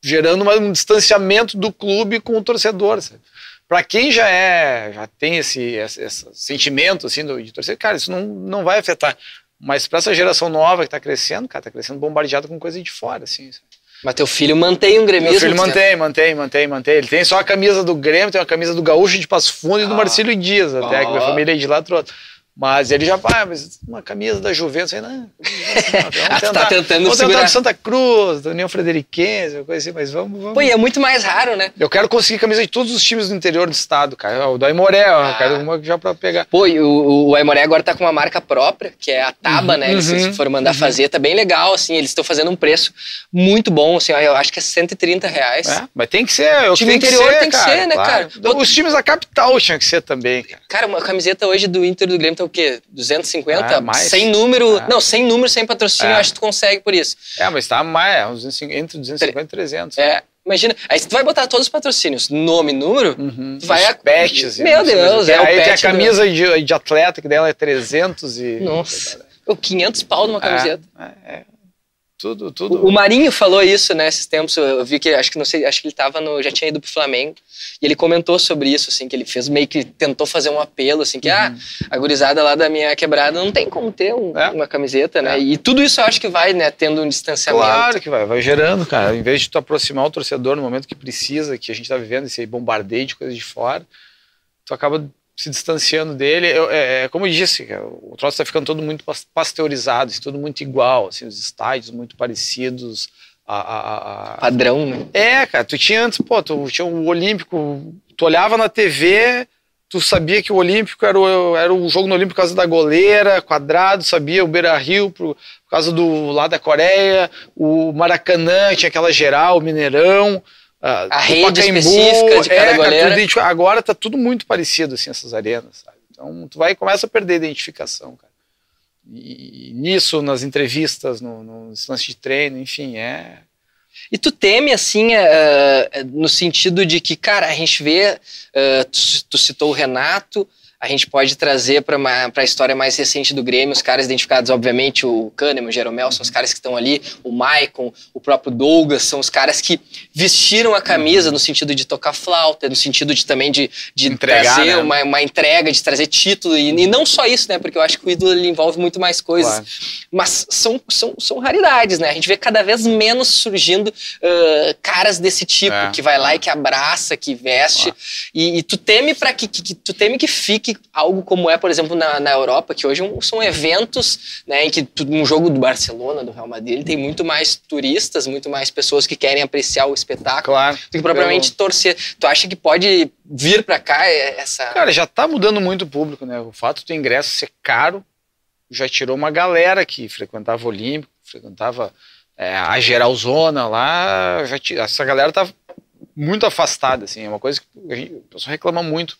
gerando um distanciamento do clube com o torcedor, sabe? Pra quem já é, já tem esse, esse, esse sentimento assim do, de torcer, cara, isso não, não vai afetar. Mas pra essa geração nova que tá crescendo, cara, tá crescendo bombardeado com coisa de fora, assim. sabe?
Mas teu filho mantém um gremismo.
Meu filho mantém, mantém, mantém, mantém. Ele tem só a camisa do Grêmio, tem a camisa do Gaúcho de Passo Fundo e do
Ah.
Marcílio Dias, até que minha
Ah.
família é de lá trouxe. Mas ele já, ah, mas uma camisa da Juventus, aí, não,
Ah, tu tá tentando
vamos tentar do Santa Cruz, da União Frederiquense, uma coisa assim, mas vamos, vamos.
Pô, e é muito mais raro, né?
Eu quero conseguir camisa de todos os times do interior do estado, cara. O da Aimoré, ó,
Ah.
eu quero uma já pra pegar.
Pô, e o, o Aimoré agora tá com uma marca própria, que é a Taba,
Uhum,
né? Eles
uhum,
foram mandar fazer, tá bem legal, assim, eles estão fazendo um preço muito bom, assim, eu acho que é 130 reais.
É, mas tem que ser, o que
Time
tem que
interior
ser,
tem que
cara,
ser, né,
claro.
cara?
Os times da capital tinham que ser também, cara.
Cara, uma camiseta hoje do Inter do Grêmio tá o quê? 250?
Ah, mais.
Sem número.
Ah.
Não, sem número, sem patrocínio,
É.
acho que tu consegue por isso.
É, mas tá mais, é, uns 250, entre 250 e 300.
É, imagina. Aí se tu vai botar todos os patrocínios, nome, número,
Uhum.
tu vai
Os
a.
pets,
Meu Deus,
mas
é o
Aí tem a
do-
camisa de, de atleta, que dela é 300 e...
Nossa. Ô, 500 pau numa camiseta.
É, é. Tudo, tudo.
O Marinho falou isso, né, esses tempos. Eu vi que acho que não sei, acho que ele tava no, já tinha ido pro Flamengo e ele comentou sobre isso, assim, que ele fez meio que tentou fazer um apelo, assim, que ah,
Uhum.
a gurizada lá da minha quebrada não tem como ter um-
É.
uma camiseta, né?
É.
E tudo isso eu acho que vai, né, tendo um distanciamento.
Claro que vai, vai gerando, cara. Em vez de tu aproximar o torcedor no momento que precisa, que a gente tá vivendo esse bombardeio de coisas de fora, tu acaba se distanciando dele. Eu- é, é como eu disse, cara, o troço tá ficando todo muito pas- pasteurizado, assim, tudo muito igual, assim, os estádios muito parecidos. A, a- a- a-
Padrão, né?
É, cara, tu tinha antes, pô, tu tinha o Olímpico, tu olhava na TV, tu sabia que o Olímpico era o, era o jogo no Olímpico por causa da goleira, quadrado, sabia o Beira Rio por, por causa do lá da Coreia, o Maracanã tinha aquela geral, o Mineirão.
A rede específica de cada
é, tudo idêntico. agora tá tudo muito parecido, assim, essas arenas, sabe? Então tu vai e começa a perder a identificação, cara. E, e nisso, nas entrevistas, no, no lance de treino, enfim, é,
E tu teme, assim, eh, no sentido de que, cara, a gente vê, eh, tu, tu citou o Renato, a gente pode trazer para a história mais recente do Grêmio, os caras identificados, obviamente, o Kahneman, o Jeromel, são os caras que estão ali, o Maicon, o próprio Douglas, são os caras que vestiram a camisa no sentido de tocar flauta, no sentido de também de, de
Entregar,
trazer
né?
uma, uma entrega, de trazer título, e, e não só isso, né, porque eu acho que o ídolo ele envolve muito mais coisas
claro.
mas são, são, são raridades, né? A gente vê cada vez menos surgindo ah, caras desse tipo,
É.
que vai lá e que abraça, que veste. E, e tu teme para que, que- que- tu teme que fique algo como é, por exemplo, na, na Europa, que hoje um- são eventos, né, em que tu- um jogo do Barcelona, do Real Madrid, ele tem muito mais turistas, muito mais pessoas que querem apreciar o espetáculo
Claro.
do que propriamente torcer. Tu acha que pode vir para cá essa
Cara, já tá mudando muito o público, né? O fato do ingresso ser caro já tirou uma galera que frequentava o Olímpico, frequentava é, a Geralzona lá, já essa galera tá muito afastada, assim, é uma coisa que a gente, o pessoal reclama muito.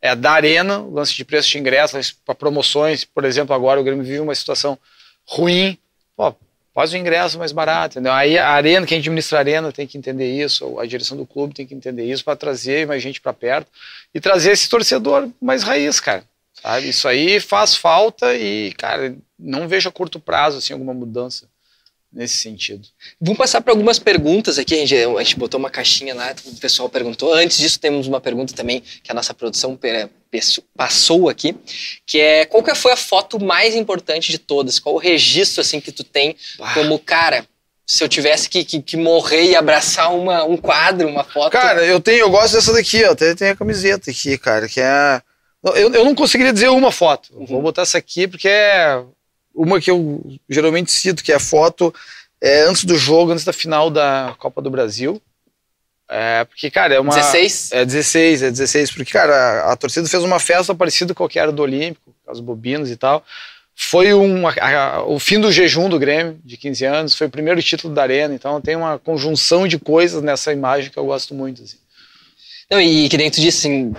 É da arena, o lance de preço de ingresso, para promoções, por exemplo, agora o Grêmio vive uma situação ruim, pô, faz o ingresso mais barato, entendeu? Aí a arena, quem administra a arena tem que entender isso, a direção do clube tem que entender isso para trazer mais gente para perto e trazer esse torcedor mais raiz, cara. Sabe? Isso aí faz falta e, cara, não vejo a curto prazo assim alguma mudança nesse sentido.
Vamos passar para algumas perguntas aqui. A gente, a gente botou uma caixinha lá, o pessoal perguntou. Antes disso, temos uma pergunta também que a nossa produção peço- passou aqui, que é qual que foi a foto mais importante de todas? Qual o registro assim que tu tem como cara? Se eu tivesse que, que, que morrer e abraçar uma, um quadro, uma foto.
Cara, eu tenho, eu gosto dessa daqui, ó. Até tem a camiseta aqui, cara, que é. Eu, eu não conseguiria dizer uma foto. Eu Vou botar essa aqui porque é uma que eu geralmente cito, que é a foto é, antes do jogo, antes da final da Copa do Brasil. É, porque, cara, é uma.
16?
É 16, é 16, porque, cara, a, a torcida fez uma festa parecida com era do Olímpico, as bobinas e tal. Foi um, a- a- o fim do jejum do Grêmio, de 15 anos, foi o primeiro título da Arena, então tem uma conjunção de coisas nessa imagem que eu gosto muito. Assim.
Não, e que nem tu disse, assim,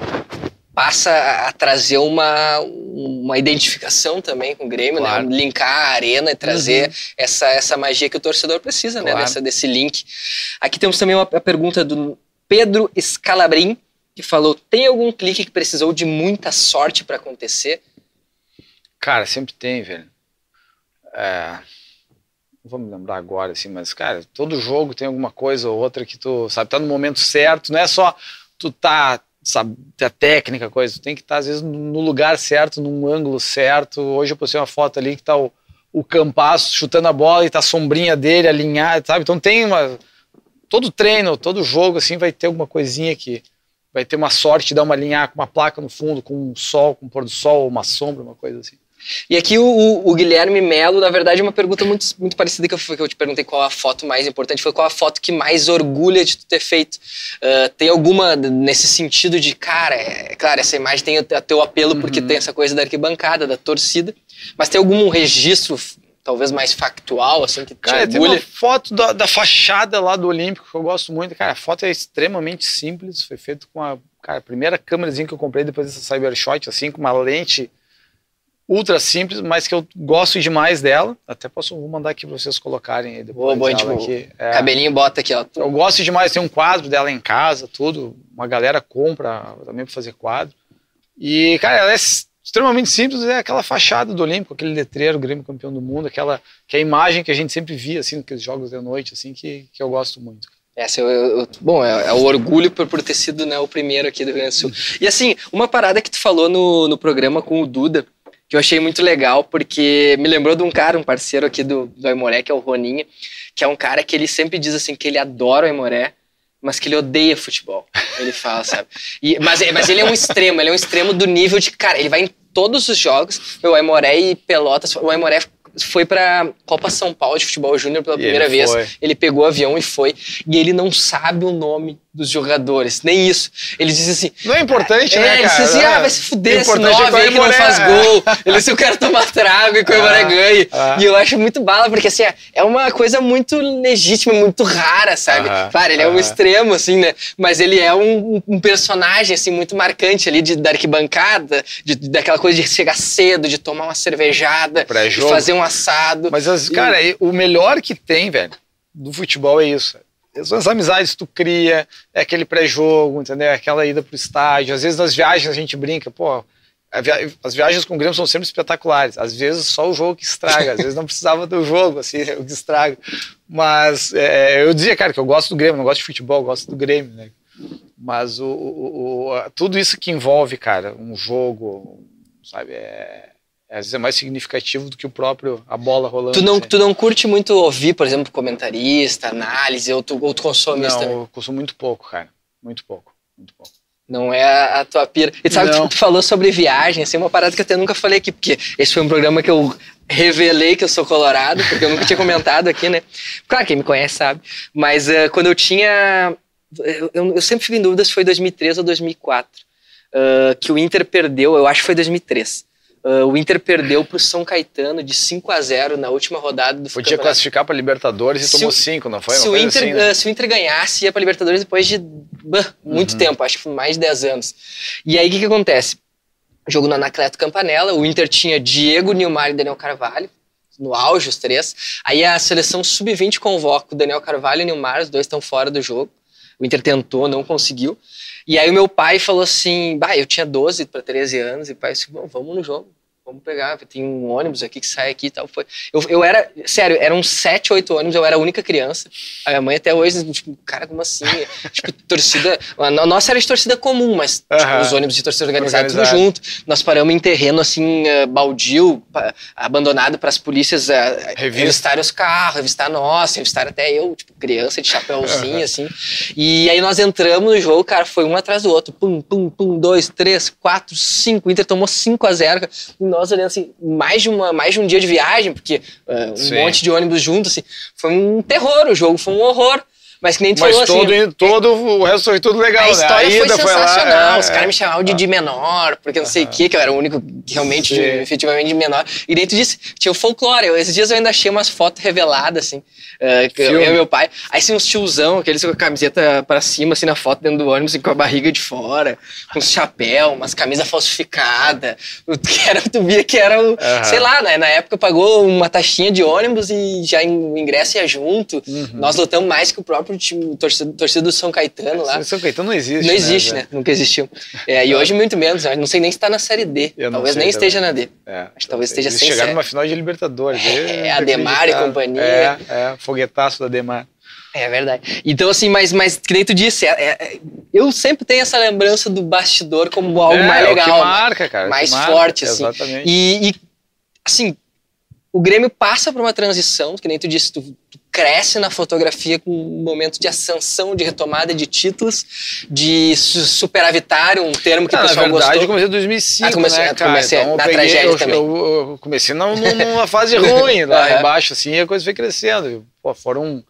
passa a trazer uma, uma identificação também com o Grêmio,
Claro. Uhum.
né? Linkar a arena e trazer essa, essa magia que o torcedor precisa, né?
Claro.
Dessa, desse link. Aqui temos também uma a pergunta do Pedro Scalabrin, que falou: tem algum clique que precisou de muita sorte para acontecer?
Cara, sempre tem, velho. É, não vou me lembrar agora, assim, mas, cara, todo jogo tem alguma coisa ou outra que tu, sabe, tá no momento certo, não é só tu tá, sabe, a técnica, coisa, tem que estar, às vezes, no lugar certo, num ângulo certo. Hoje eu postei uma foto ali que tá o, o Campasso chutando a bola e tá a sombrinha dele alinhada, sabe? Então tem uma. Todo treino, todo jogo, assim, vai ter alguma coisinha que vai ter uma sorte de dar uma linha com uma placa no fundo, com um sol, com um pôr do sol, uma sombra, uma coisa assim.
E aqui o, o- Guilherme Melo, na verdade, é uma pergunta muito, muito parecida que eu, que eu te perguntei qual a foto mais importante, foi qual a foto que mais orgulha de tu ter feito. Ah, tem alguma nesse sentido de, cara, é, claro, essa imagem tem o te- teu apelo porque tem essa coisa da arquibancada, da torcida, mas tem algum registro talvez mais factual, assim, que te
Cara, tem uma
orgulha?
foto da, da fachada lá do Olímpico que eu gosto muito. Cara, a foto é extremamente simples. Foi feito com a, cara, a primeira câmerazinha que eu comprei depois dessa Cybershot, assim, com uma lente ultra simples, mas que eu gosto demais dela. Até posso vou mandar aqui pra vocês colocarem aí depois.
Boa, boa, tipo,
aqui. É,
Cabelinho bota aqui, ó.
eu gosto demais, tem um quadro dela em casa, tudo. Uma galera compra também pra fazer quadro. E, cara, ela é extremamente simples, é aquela fachada do Olímpico, aquele letreiro, Grêmio campeão do mundo, aquela que é a imagem que a gente sempre via, assim, naqueles jogos de noite, assim, que, que eu gosto muito.
Essa eu, eu, bom, é, é, o orgulho por, por ter sido né, o primeiro aqui do Rio Grande do Sul. E assim, uma parada que tu falou no, no programa com o Duda, que eu achei muito legal, porque me lembrou de um cara, um parceiro aqui do, do Aimoré, que é o Roninha, que é um cara que ele sempre diz assim que ele adora o Aimoré, mas que ele odeia futebol. Ele fala, sabe? E, mas, mas ele é um extremo, ele é um extremo do nível de, cara, ele vai em todos os jogos, o Aimoré e Pelotas, o Aimoré foi para Copa São Paulo de Futebol Júnior pela primeira vez. Ele pegou o avião e foi. E ele não sabe o nome dos jogadores, nem isso. Ele diz assim.
Não é importante,
é,
né?
Ele
diz
assim: ah, vai se fuder esse nove é aí que não faz gol. Ele disse: eu quero tomar trago e Ibaré ah, ganhe. Ah. E eu acho muito bala, porque assim, é uma coisa muito legítima, muito rara, sabe? Ah, claro, ele é um extremo, assim, né? Mas ele é um, um personagem, assim, muito marcante ali de, da arquibancada, de, daquela coisa de chegar cedo, de tomar uma cervejada, de fazer um assado.
Mas, as, cara, e... o melhor que tem, velho, do futebol é isso as amizades tu cria, é aquele pré-jogo, entendeu? É aquela ida pro estádio. Às vezes nas viagens a gente brinca, pô, as viagens com o Grêmio são sempre espetaculares. Às vezes só o jogo que estraga, às vezes não precisava do jogo, assim, [laughs] o que estraga. Mas é, eu dizia, cara, que eu gosto do Grêmio, não gosto de futebol, gosto do Grêmio, né? Mas o, o, o tudo isso que envolve, cara, um jogo, sabe, é, às vezes é mais significativo do que o próprio a bola rolando.
Tu não, assim. tu não curte muito ouvir, por exemplo, comentarista, análise, ou tu, ou tu consome
isso
também?
Não, eu consumo muito pouco, cara. Muito pouco, muito pouco.
Não é a, tua pira. E sabe, tu, tu, falou sobre viagem, assim, uma parada que eu até nunca falei aqui, porque esse foi um programa que eu revelei que eu sou colorado, porque eu nunca tinha comentado aqui, né? Claro, quem me conhece sabe. Mas uh, quando eu tinha... Eu, eu, eu, sempre fico em dúvida se foi 2003 ou 2004, uh, que o Inter perdeu, eu acho que foi 2003 Uh, o Inter perdeu para o São Caetano de 5 a 0 na última rodada do
Podia classificar para Libertadores e se tomou 5, não foi?
Se o, Inter, assim, né? uh, se o Inter ganhasse, ia para Libertadores depois de bah, muito uhum. tempo, acho que mais de 10 anos. E aí o que, que acontece? Jogo no Anacleto Campanella, o Inter tinha Diego, Nilmar e Daniel Carvalho, no auge os três. Aí a seleção sub-20 convoca o Daniel Carvalho e o Nilmar, os dois estão fora do jogo. O Inter tentou, não conseguiu. E aí o meu pai falou assim, bah, eu tinha 12 para 13 anos, e o pai disse, bom, vamos no jogo vamos pegar, tem um ônibus aqui que sai aqui e tal. Foi. Eu, eu era, sério, eram sete, oito ônibus, eu era a única criança. A minha mãe até hoje, tipo, cara, como assim? [laughs] tipo, torcida. A nossa era de torcida comum, mas tipo, os ônibus de torcida organizada, tudo junto. Nós paramos em terreno, assim, uh, baldio, abandonado para as polícias uh, revistarem os carros, revistar nós, revistar até eu, tipo, criança de chapéuzinho, assim. E aí nós entramos no jogo, cara, foi um atrás do outro. Pum, pum, pum, dois, três, quatro, cinco. O Inter tomou 5 a 0 Nós nós olhando assim, mais de, uma, mais de um dia de viagem, porque uh, um Sim. monte de ônibus juntos, assim, foi um terror, o jogo foi um horror. Mas que nem tu
Mas
falou
todo,
assim.
todo o resto foi tudo legal,
A história
né?
a foi sensacional. Foi lá, Os caras me chamavam de de menor, porque não sei o que, que eu era o único realmente, de, efetivamente, de menor. E dentro disso, tinha o folclore. Eu, esses dias eu ainda achei umas fotos reveladas, assim. Uh, eu e meu pai. Aí assim, uns tiozão, aqueles com a camiseta pra cima, assim, na foto dentro do ônibus, assim, com a barriga de fora, com os chapéu, umas camisas falsificadas. [laughs] Que era, tu via que era o. Uhum. Sei lá, né? Na época pagou uma taxinha de ônibus e já o ingresso ia junto. Uhum. Nós lutamos mais que o próprio time, torcida, torcida do São Caetano lá.
São Caetano não existe.
Não existe, né? né? Nunca existiu. É, e hoje muito menos. Não sei nem se tá na série D. Eu talvez nem esteja na D. É, Acho que talvez esteja sem
chegaram numa final de Libertadores.
É, Ademar e companhia.
É, é, foguetaço da Ademar.
É verdade. Então, assim, mas, mas que nem tu disse, é, é, eu sempre tenho essa lembrança do bastidor como algo é, mais legal. É
o que marca, cara.
Mais
marca,
forte, assim.
Exatamente.
E, e, assim, o Grêmio passa por uma transição, que nem tu disse, tu cresce na fotografia com um momento de ascensão, de retomada de títulos, de superavitário, um termo que
Não,
o pessoal
na verdade,
gostou.
comecei em 2005,
ah, comecei,
né, cara?
Comecei
então,
na
peguei,
tragédia
eu,
também.
Eu, eu comecei [laughs] numa fase ruim, lá uhum. embaixo, assim, e a coisa foi crescendo. Pô, foram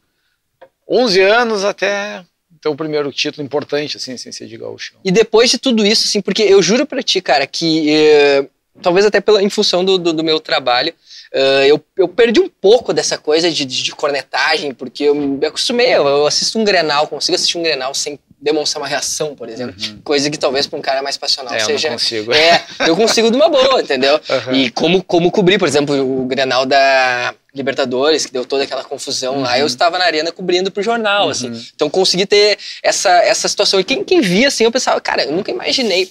11 anos até ter o primeiro título importante, assim, sem ser de gaúcho.
E depois de tudo isso, assim, porque eu juro pra ti, cara, que... Eh, talvez até pela, em função do, do, do meu trabalho, Uh, eu, eu perdi um pouco dessa coisa de, de, de cornetagem, porque eu me acostumei, eu, eu, assisto um Grenal, consigo assistir um Grenal sem demonstrar uma reação, por exemplo. Uhum. Coisa que talvez para um cara mais passional
é,
seja.
Eu consigo.
É, eu consigo de uma boa, entendeu? Uhum. E como, como cobrir, por exemplo, o Grenal da Libertadores, que deu toda aquela confusão uhum. lá, eu estava na arena cobrindo pro jornal, assim. Uhum. Então consegui ter essa, essa situação. E quem, quem via, assim, eu pensava, cara, eu nunca imaginei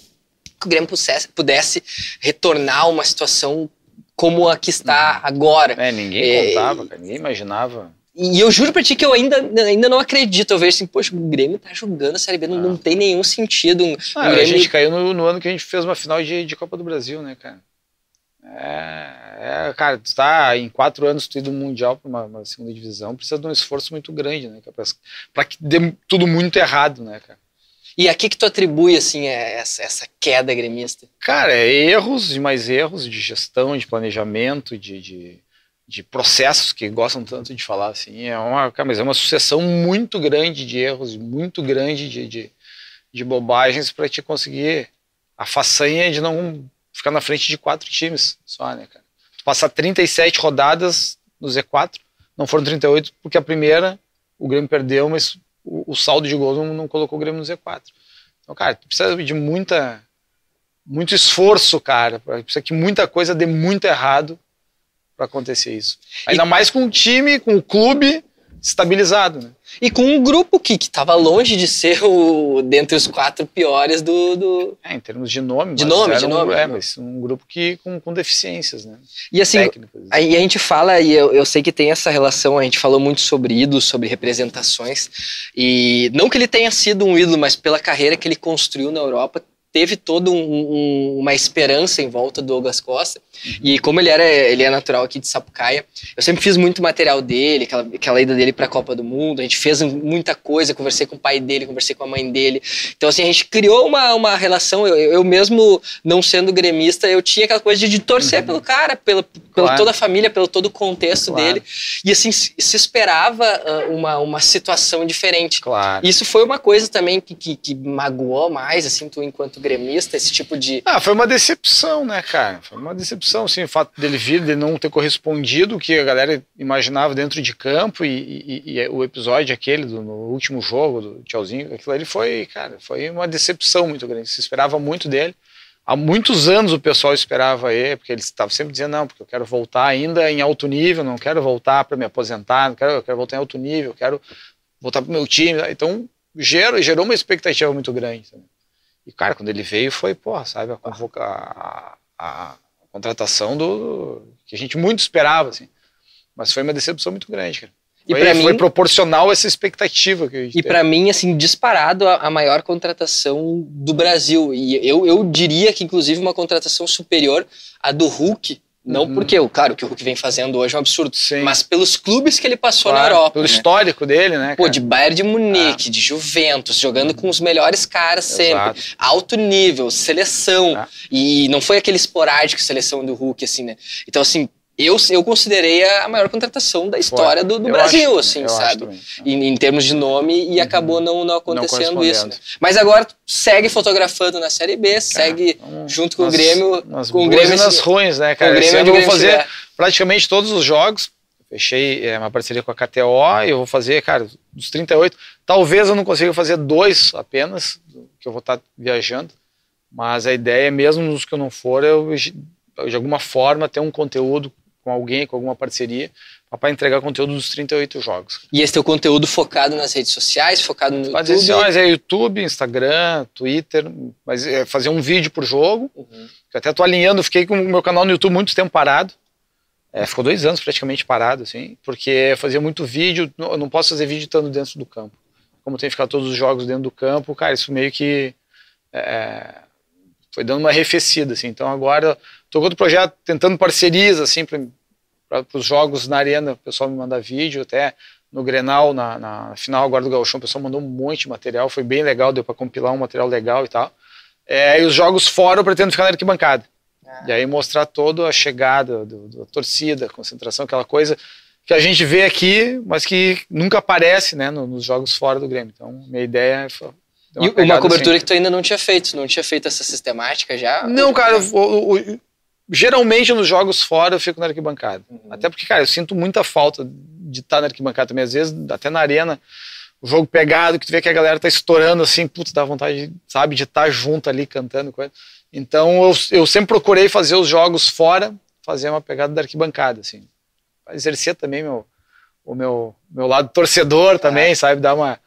que o Grêmio pudesse, pudesse retornar a uma situação como a que está agora.
É, ninguém
É,
contava, cara, ninguém imaginava.
E eu juro pra ti que eu ainda, ainda não acredito. Eu vejo assim, poxa, o Grêmio tá jogando a Série B, não, não tem nenhum sentido. Um,
Ah,
um
a
Grêmio...
gente caiu no, no ano que a gente fez uma final de, de Copa do Brasil, né, cara? É, é, cara, tu tá em quatro anos tu ir do Mundial para uma, uma segunda divisão, precisa de um esforço muito grande, né, cara, pra, pra que dê tudo muito errado, né, cara?
E a que que tu atribui, assim, essa, essa queda gremista?
Cara, é erros e mais erros de gestão, de planejamento, de, de, de processos que gostam tanto de falar, assim, é uma, cara, mas é uma sucessão muito grande de erros, muito grande de, de, de bobagens para te conseguir a façanha de não ficar na frente de quatro times só, né, cara? Tu passar 37 rodadas no Z4, não foram 38 porque a primeira o Grêmio perdeu, mas o, o saldo de gols não, não colocou o Grêmio no Z4. Então, cara, tu precisa de muita muito esforço, cara, precisa que muita coisa dê muito errado para acontecer isso. Ainda mais com o time, com o clube estabilizado, né?
E com um grupo que, que tava longe de ser o dentre os quatro piores do. do...
É, em termos de nome,
De
mas
nome, de
um,
nome,
é,
de
mas um grupo que com, com deficiências, né?
E assim,
Técnicas.
Aí a gente fala, e eu, eu sei que tem essa relação, a gente falou muito sobre ídolos, sobre representações, e não que ele tenha sido um ídolo, mas pela carreira que ele construiu na Europa, teve toda uma esperança em volta do Douglas Costa. E como ele era ele é natural aqui de Sapucaia, eu sempre fiz muito material dele, aquela, aquela ida dele para a Copa do Mundo. A gente fez muita coisa, conversei com o pai dele, conversei com a mãe dele. Então, assim, a gente criou uma, uma relação. Eu, eu mesmo, não sendo gremista, eu tinha aquela coisa de, de torcer pelo cara, pela, pela
Claro.
toda a família, pelo todo o contexto
Claro.
dele. E assim, se se esperava ah, uma, uma situação diferente.
Claro.
Isso foi uma coisa também que, que, que magoou mais, assim, tu enquanto gremista, esse tipo de.
Ah, foi uma decepção, né, cara? Foi uma decepção, assim, o fato dele vir, dele não ter correspondido o que a galera imaginava dentro de campo e, e- e o episódio aquele do último jogo do Tchauzinho, aquilo ali foi, cara, foi uma decepção muito grande. Se esperava muito dele. Há muitos anos o pessoal esperava ele, porque ele estava sempre dizendo, não, porque eu quero voltar ainda em alto nível, não quero voltar para me aposentar, não quero, eu quero voltar em alto nível, eu quero voltar para o meu time. Então, gerou, gerou uma expectativa muito grande. E, cara, quando ele veio foi, porra, sabe, a, convoca, a, a- a contratação do, que a gente muito esperava, assim. Mas foi uma decepção muito grande, cara.
E
Foi,
pra
foi
mim-
proporcional essa expectativa que a gente
E pra mim, assim, disparado a, a maior contratação do Brasil. E eu, eu diria que, inclusive, uma contratação superior à do Hulk. Não
Uhum.
porque, claro, o que o Hulk vem fazendo hoje é um absurdo,
Sim.
mas pelos clubes que ele passou
Claro,
na Europa.
Pelo
né?
histórico dele, né,
Pô,
cara?
de Bayern de Munique, de Juventus, jogando com os melhores caras sempre.
Exato.
Alto nível, seleção.
Ah.
E não foi aquele esporádico seleção do Hulk, assim, né? Então, assim, eu, eu considerei a maior contratação da história do, do Brasil,
acho,
assim,
acho
sabe?
também.
Em, em termos de nome, e acabou não, não acontecendo
correspondendo.
isso. Né? Mas agora segue fotografando na Série B, segue
Então,
junto com
nas-
o Grêmio.
Nas
com o Grêmio
nas ruins, né, cara?
com o
Esse
Grêmio
ano eu vou
Grêmio
fazer
estiver.
praticamente todos os jogos. Fechei é, uma parceria com a KTO e eu vou fazer, cara, dos 38. Talvez eu não consiga fazer dois apenas, que eu vou estar viajando. Mas a ideia é mesmo nos que eu não for, eu, de alguma forma ter um conteúdo com alguém, com alguma parceria, para entregar conteúdo dos 38 jogos.
E esse teu conteúdo focado nas redes sociais, focado no YouTube.
é YouTube, Instagram, Twitter, mas é fazer um vídeo por jogo.
Uhum.
Eu até tô alinhando, fiquei com o meu canal no YouTube muito tempo parado. É, ficou dois anos praticamente parado, assim, porque fazia muito vídeo, eu não posso fazer vídeo estando dentro do campo. Como tem que ficar todos os jogos dentro do campo, cara, isso meio que é, foi dando uma arrefecida, assim. Então agora tô com outro projeto, tentando parcerias, assim, para os jogos na arena, o pessoal me manda vídeo, até no Grenal, na, na final agora do Gauchão, o pessoal mandou um monte de material, foi bem legal, deu para compilar um material legal e tal. É, e os jogos fora eu pretendo ficar na arquibancada. E aí mostrar toda a chegada do, da torcida, a concentração, aquela coisa que a gente vê aqui, mas que nunca aparece né, no- nos jogos fora do Grêmio. Então, minha ideia é. dar
E uma cobertura
assim.
que tu ainda não tinha feito, não tinha feito essa sistemática já?
Não, cara, o- o- geralmente nos jogos fora eu fico na arquibancada.
Uhum.
Até porque, cara, eu sinto muita falta de estar na arquibancada também. Às vezes, até na arena, o jogo pegado, que tu vê que a galera tá estourando assim, putz, dá vontade, sabe, de estar junto ali cantando coisa. Então eu, eu sempre procurei fazer os jogos fora, fazer uma pegada da arquibancada, assim. Exercer também meu, o meu, meu lado torcedor também, sabe, dar uma.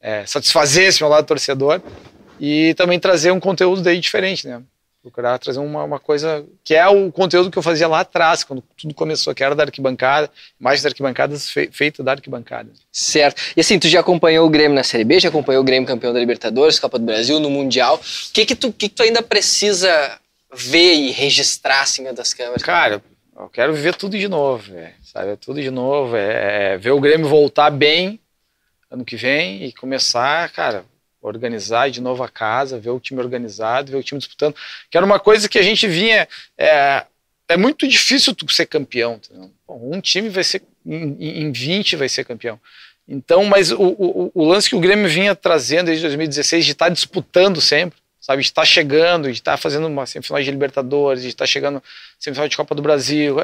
é, satisfazer esse meu lado torcedor e também trazer um conteúdo daí diferente, né? Procurar trazer uma, uma coisa que é o conteúdo que eu fazia lá atrás, quando tudo começou, que era da arquibancada, mais das arquibancadas fe, feita da arquibancada.
Certo. E assim, tu já acompanhou o Grêmio na Série B, já acompanhou o Grêmio campeão da Libertadores, Copa do Brasil, no Mundial. O que que tu, que que tu ainda precisa ver e registrar assim das câmeras?
Cara, eu quero ver tudo de novo, véio, sabe? Tudo de novo, é, é ver o Grêmio voltar bem ano que vem e começar, cara, organizar de novo a casa, ver o time organizado, ver o time disputando, que era uma coisa que a gente vinha. É, é muito difícil tu ser campeão. Bom, um time vai ser, em, em 20 vai ser campeão. Então, mas o, o, o, lance que o Grêmio vinha trazendo desde 2016 de estar tá disputando sempre, sabe, de estar tá chegando, de estar tá fazendo uma semifinal de Libertadores, de estar chegando semifinal de Copa do Brasil,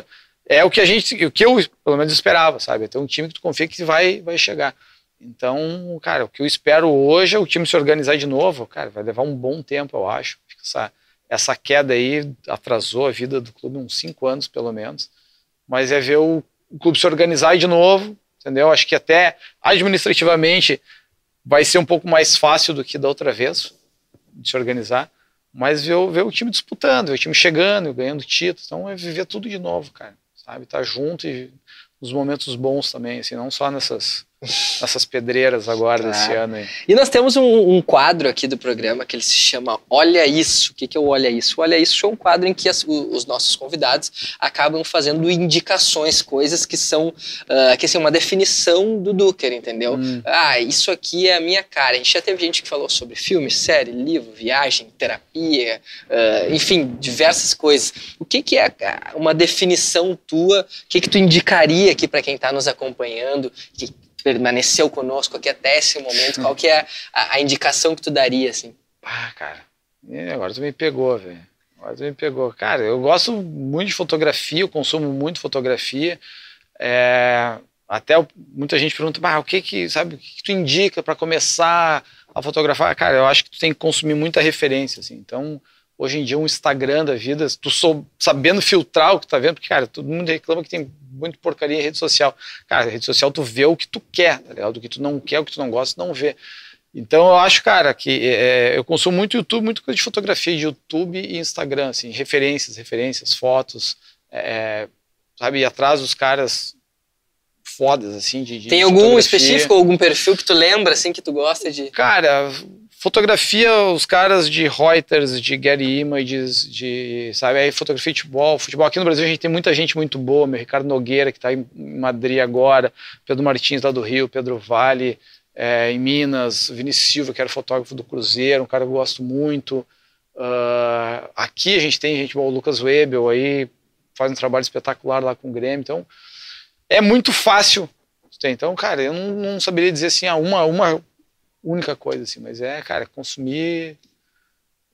é o que a gente, o que eu pelo menos esperava, sabe, é ter um time que tu confia que vai, vai chegar. Então, cara, o que eu espero hoje é o time se organizar de novo. Cara, vai levar um bom tempo, eu acho. Essa, essa queda aí atrasou a vida do clube uns cinco anos, pelo menos. Mas é ver o, o clube se organizar de novo, entendeu? Acho que até administrativamente vai ser um pouco mais fácil do que da outra vez de se organizar. Mas ver, ver o time disputando, ver o time chegando, ganhando títulos. Então é viver tudo de novo, cara. Sabe? Estar tá junto e nos momentos bons também, assim, não só nessas essas pedreiras agora ah. desse ano aí.
E nós temos um, um, quadro aqui do programa que ele se chama Olha Isso. O que, que é o Olha Isso? O Olha Isso é um quadro em que as, os nossos convidados acabam fazendo indicações, coisas que são uh, que assim, uma definição do Duker, entendeu? Hum. Ah, isso aqui é a minha cara. A gente já teve gente que falou sobre filme, série, livro, viagem, terapia, uh, enfim, diversas coisas. O que, que é uma definição tua? O que, que tu indicaria aqui para quem está nos acompanhando? Que, permaneceu conosco aqui até esse momento, qual que é a, a indicação que tu daria, assim?
Ah, cara, agora tu me pegou, velho. Agora tu me pegou. Cara, eu gosto muito de fotografia, eu consumo muito fotografia. É, até muita gente pergunta, ah, o que que, sabe, o que, que tu indica para começar a fotografar? Cara, eu acho que tu tem que consumir muita referência, assim. Então, hoje em dia, um Instagram da vida, tu sou, sabendo filtrar o que tu tá vendo, porque, cara, todo mundo reclama que tem muito porcaria em rede social. Cara, rede social tu vê o que tu quer, tá ligado? O que tu não quer, o que tu não gosta, não vê. Então eu acho, cara, que é, eu consumo muito YouTube, muito coisa de fotografia de YouTube e Instagram, assim, referências, referências, fotos, é, sabe, ir atrás dos caras fodas, assim, de, de
Tem algum específico, algum perfil que tu lembra, assim, que tu gosta de...
Cara, fotografia, os caras de Reuters, de Getty Images, de, sabe, aí fotografia de futebol. Futebol aqui no Brasil a gente tem muita gente muito boa, meu Ricardo Nogueira, que está em Madrid agora, Pedro Martins lá do Rio, Pedro Vale, é, em Minas, Vinícius Silva, que era fotógrafo do Cruzeiro, um cara que eu gosto muito. Uh, aqui a gente tem gente boa, o Lucas Webel aí, faz um trabalho espetacular lá com o Grêmio, então é muito fácil. Então, cara, eu não, não saberia dizer assim, ah, uma, uma única coisa, assim, mas é, cara, consumir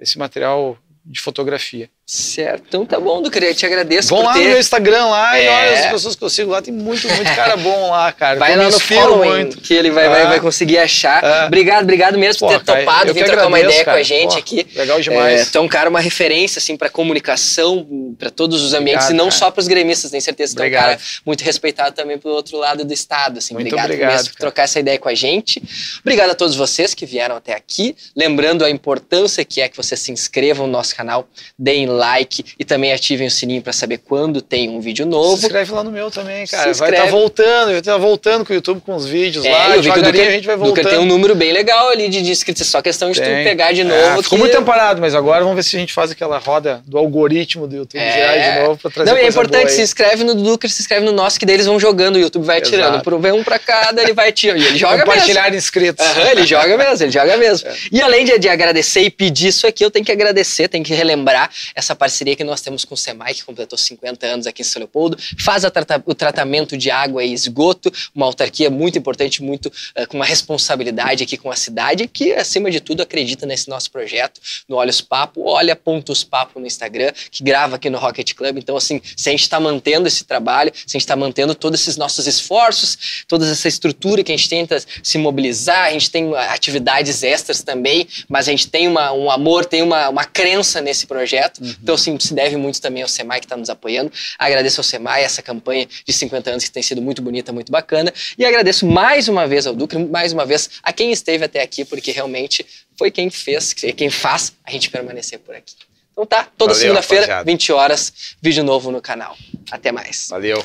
esse material de fotografia.
Certo, então tá bom, Ducre, eu te agradeço
Vão lá
ter...
no meu Instagram lá é... e olha as pessoas que eu sigo lá, tem muito, muito cara bom lá, cara.
Vai lá no following, muito. que ele vai, vai, vai conseguir achar. É. Obrigado, obrigado mesmo Pô, por ter cara, topado, vir trocar uma ideia cara. com a gente Pô, aqui.
Legal demais.
É, tu é um cara, uma referência, assim, pra comunicação, pra todos os ambientes, obrigado, e não cara. só pros gremistas, tenho certeza é um cara muito respeitado também pelo outro lado do estado, assim.
Muito
obrigado,
obrigado
mesmo por trocar essa ideia com a gente. Obrigado a todos vocês que vieram até aqui, lembrando a importância que é que vocês se inscrevam no nosso canal, deem like e também ativem o sininho para saber quando tem um vídeo novo. Se
inscreve lá no meu também, cara. vai estar tá voltando, vai estar tá voltando com o YouTube com os vídeos
é,
lá.
E o vídeo que, a gente vai voltando. tem um número bem legal ali de, de inscritos, é só questão de tem. tu pegar de é, novo.
É, ficou muito tempo parado, mas agora vamos ver se a gente faz aquela roda do algoritmo do YouTube é. de novo para trazer
Não, é importante, se inscreve no Duca, se inscreve no nosso, que daí eles vão jogando, o YouTube vai Exato. tirando. Vem um para cada, ele vai tirando. E ele joga
Compartilhar mesmo. inscritos.
Uhum, ele joga mesmo, ele joga mesmo. [laughs] É. E além de, de agradecer e pedir isso aqui, eu tenho que agradecer, tenho que relembrar essa parceria que nós temos com o Semai, que completou 50 anos aqui em São Leopoldo, faz trata o tratamento de água e esgoto, uma autarquia muito importante, muito uh, com uma responsabilidade aqui com a cidade, que acima de tudo acredita nesse nosso projeto, no Olhos Papo, olha Pontos Papo no Instagram, que grava aqui no Rocket Club. Então, assim, se a gente está mantendo esse trabalho, se a gente está mantendo todos esses nossos esforços, toda essa estrutura que a gente tenta se mobilizar, a gente tem atividades extras também, mas a gente tem uma, um amor, tem uma, uma crença nesse projeto. Uhum. Então, assim, se deve muito também ao SEMAI que está nos apoiando. Agradeço ao SEMAI essa campanha de 50 anos que tem sido muito bonita, muito bacana. E agradeço mais uma vez ao Duque, mais uma vez a quem esteve até aqui, porque realmente foi quem fez, quem faz a gente permanecer por aqui. Então tá, toda segunda-feira,
rapaziada.
20 horas, vídeo novo no canal. Até mais.
Valeu.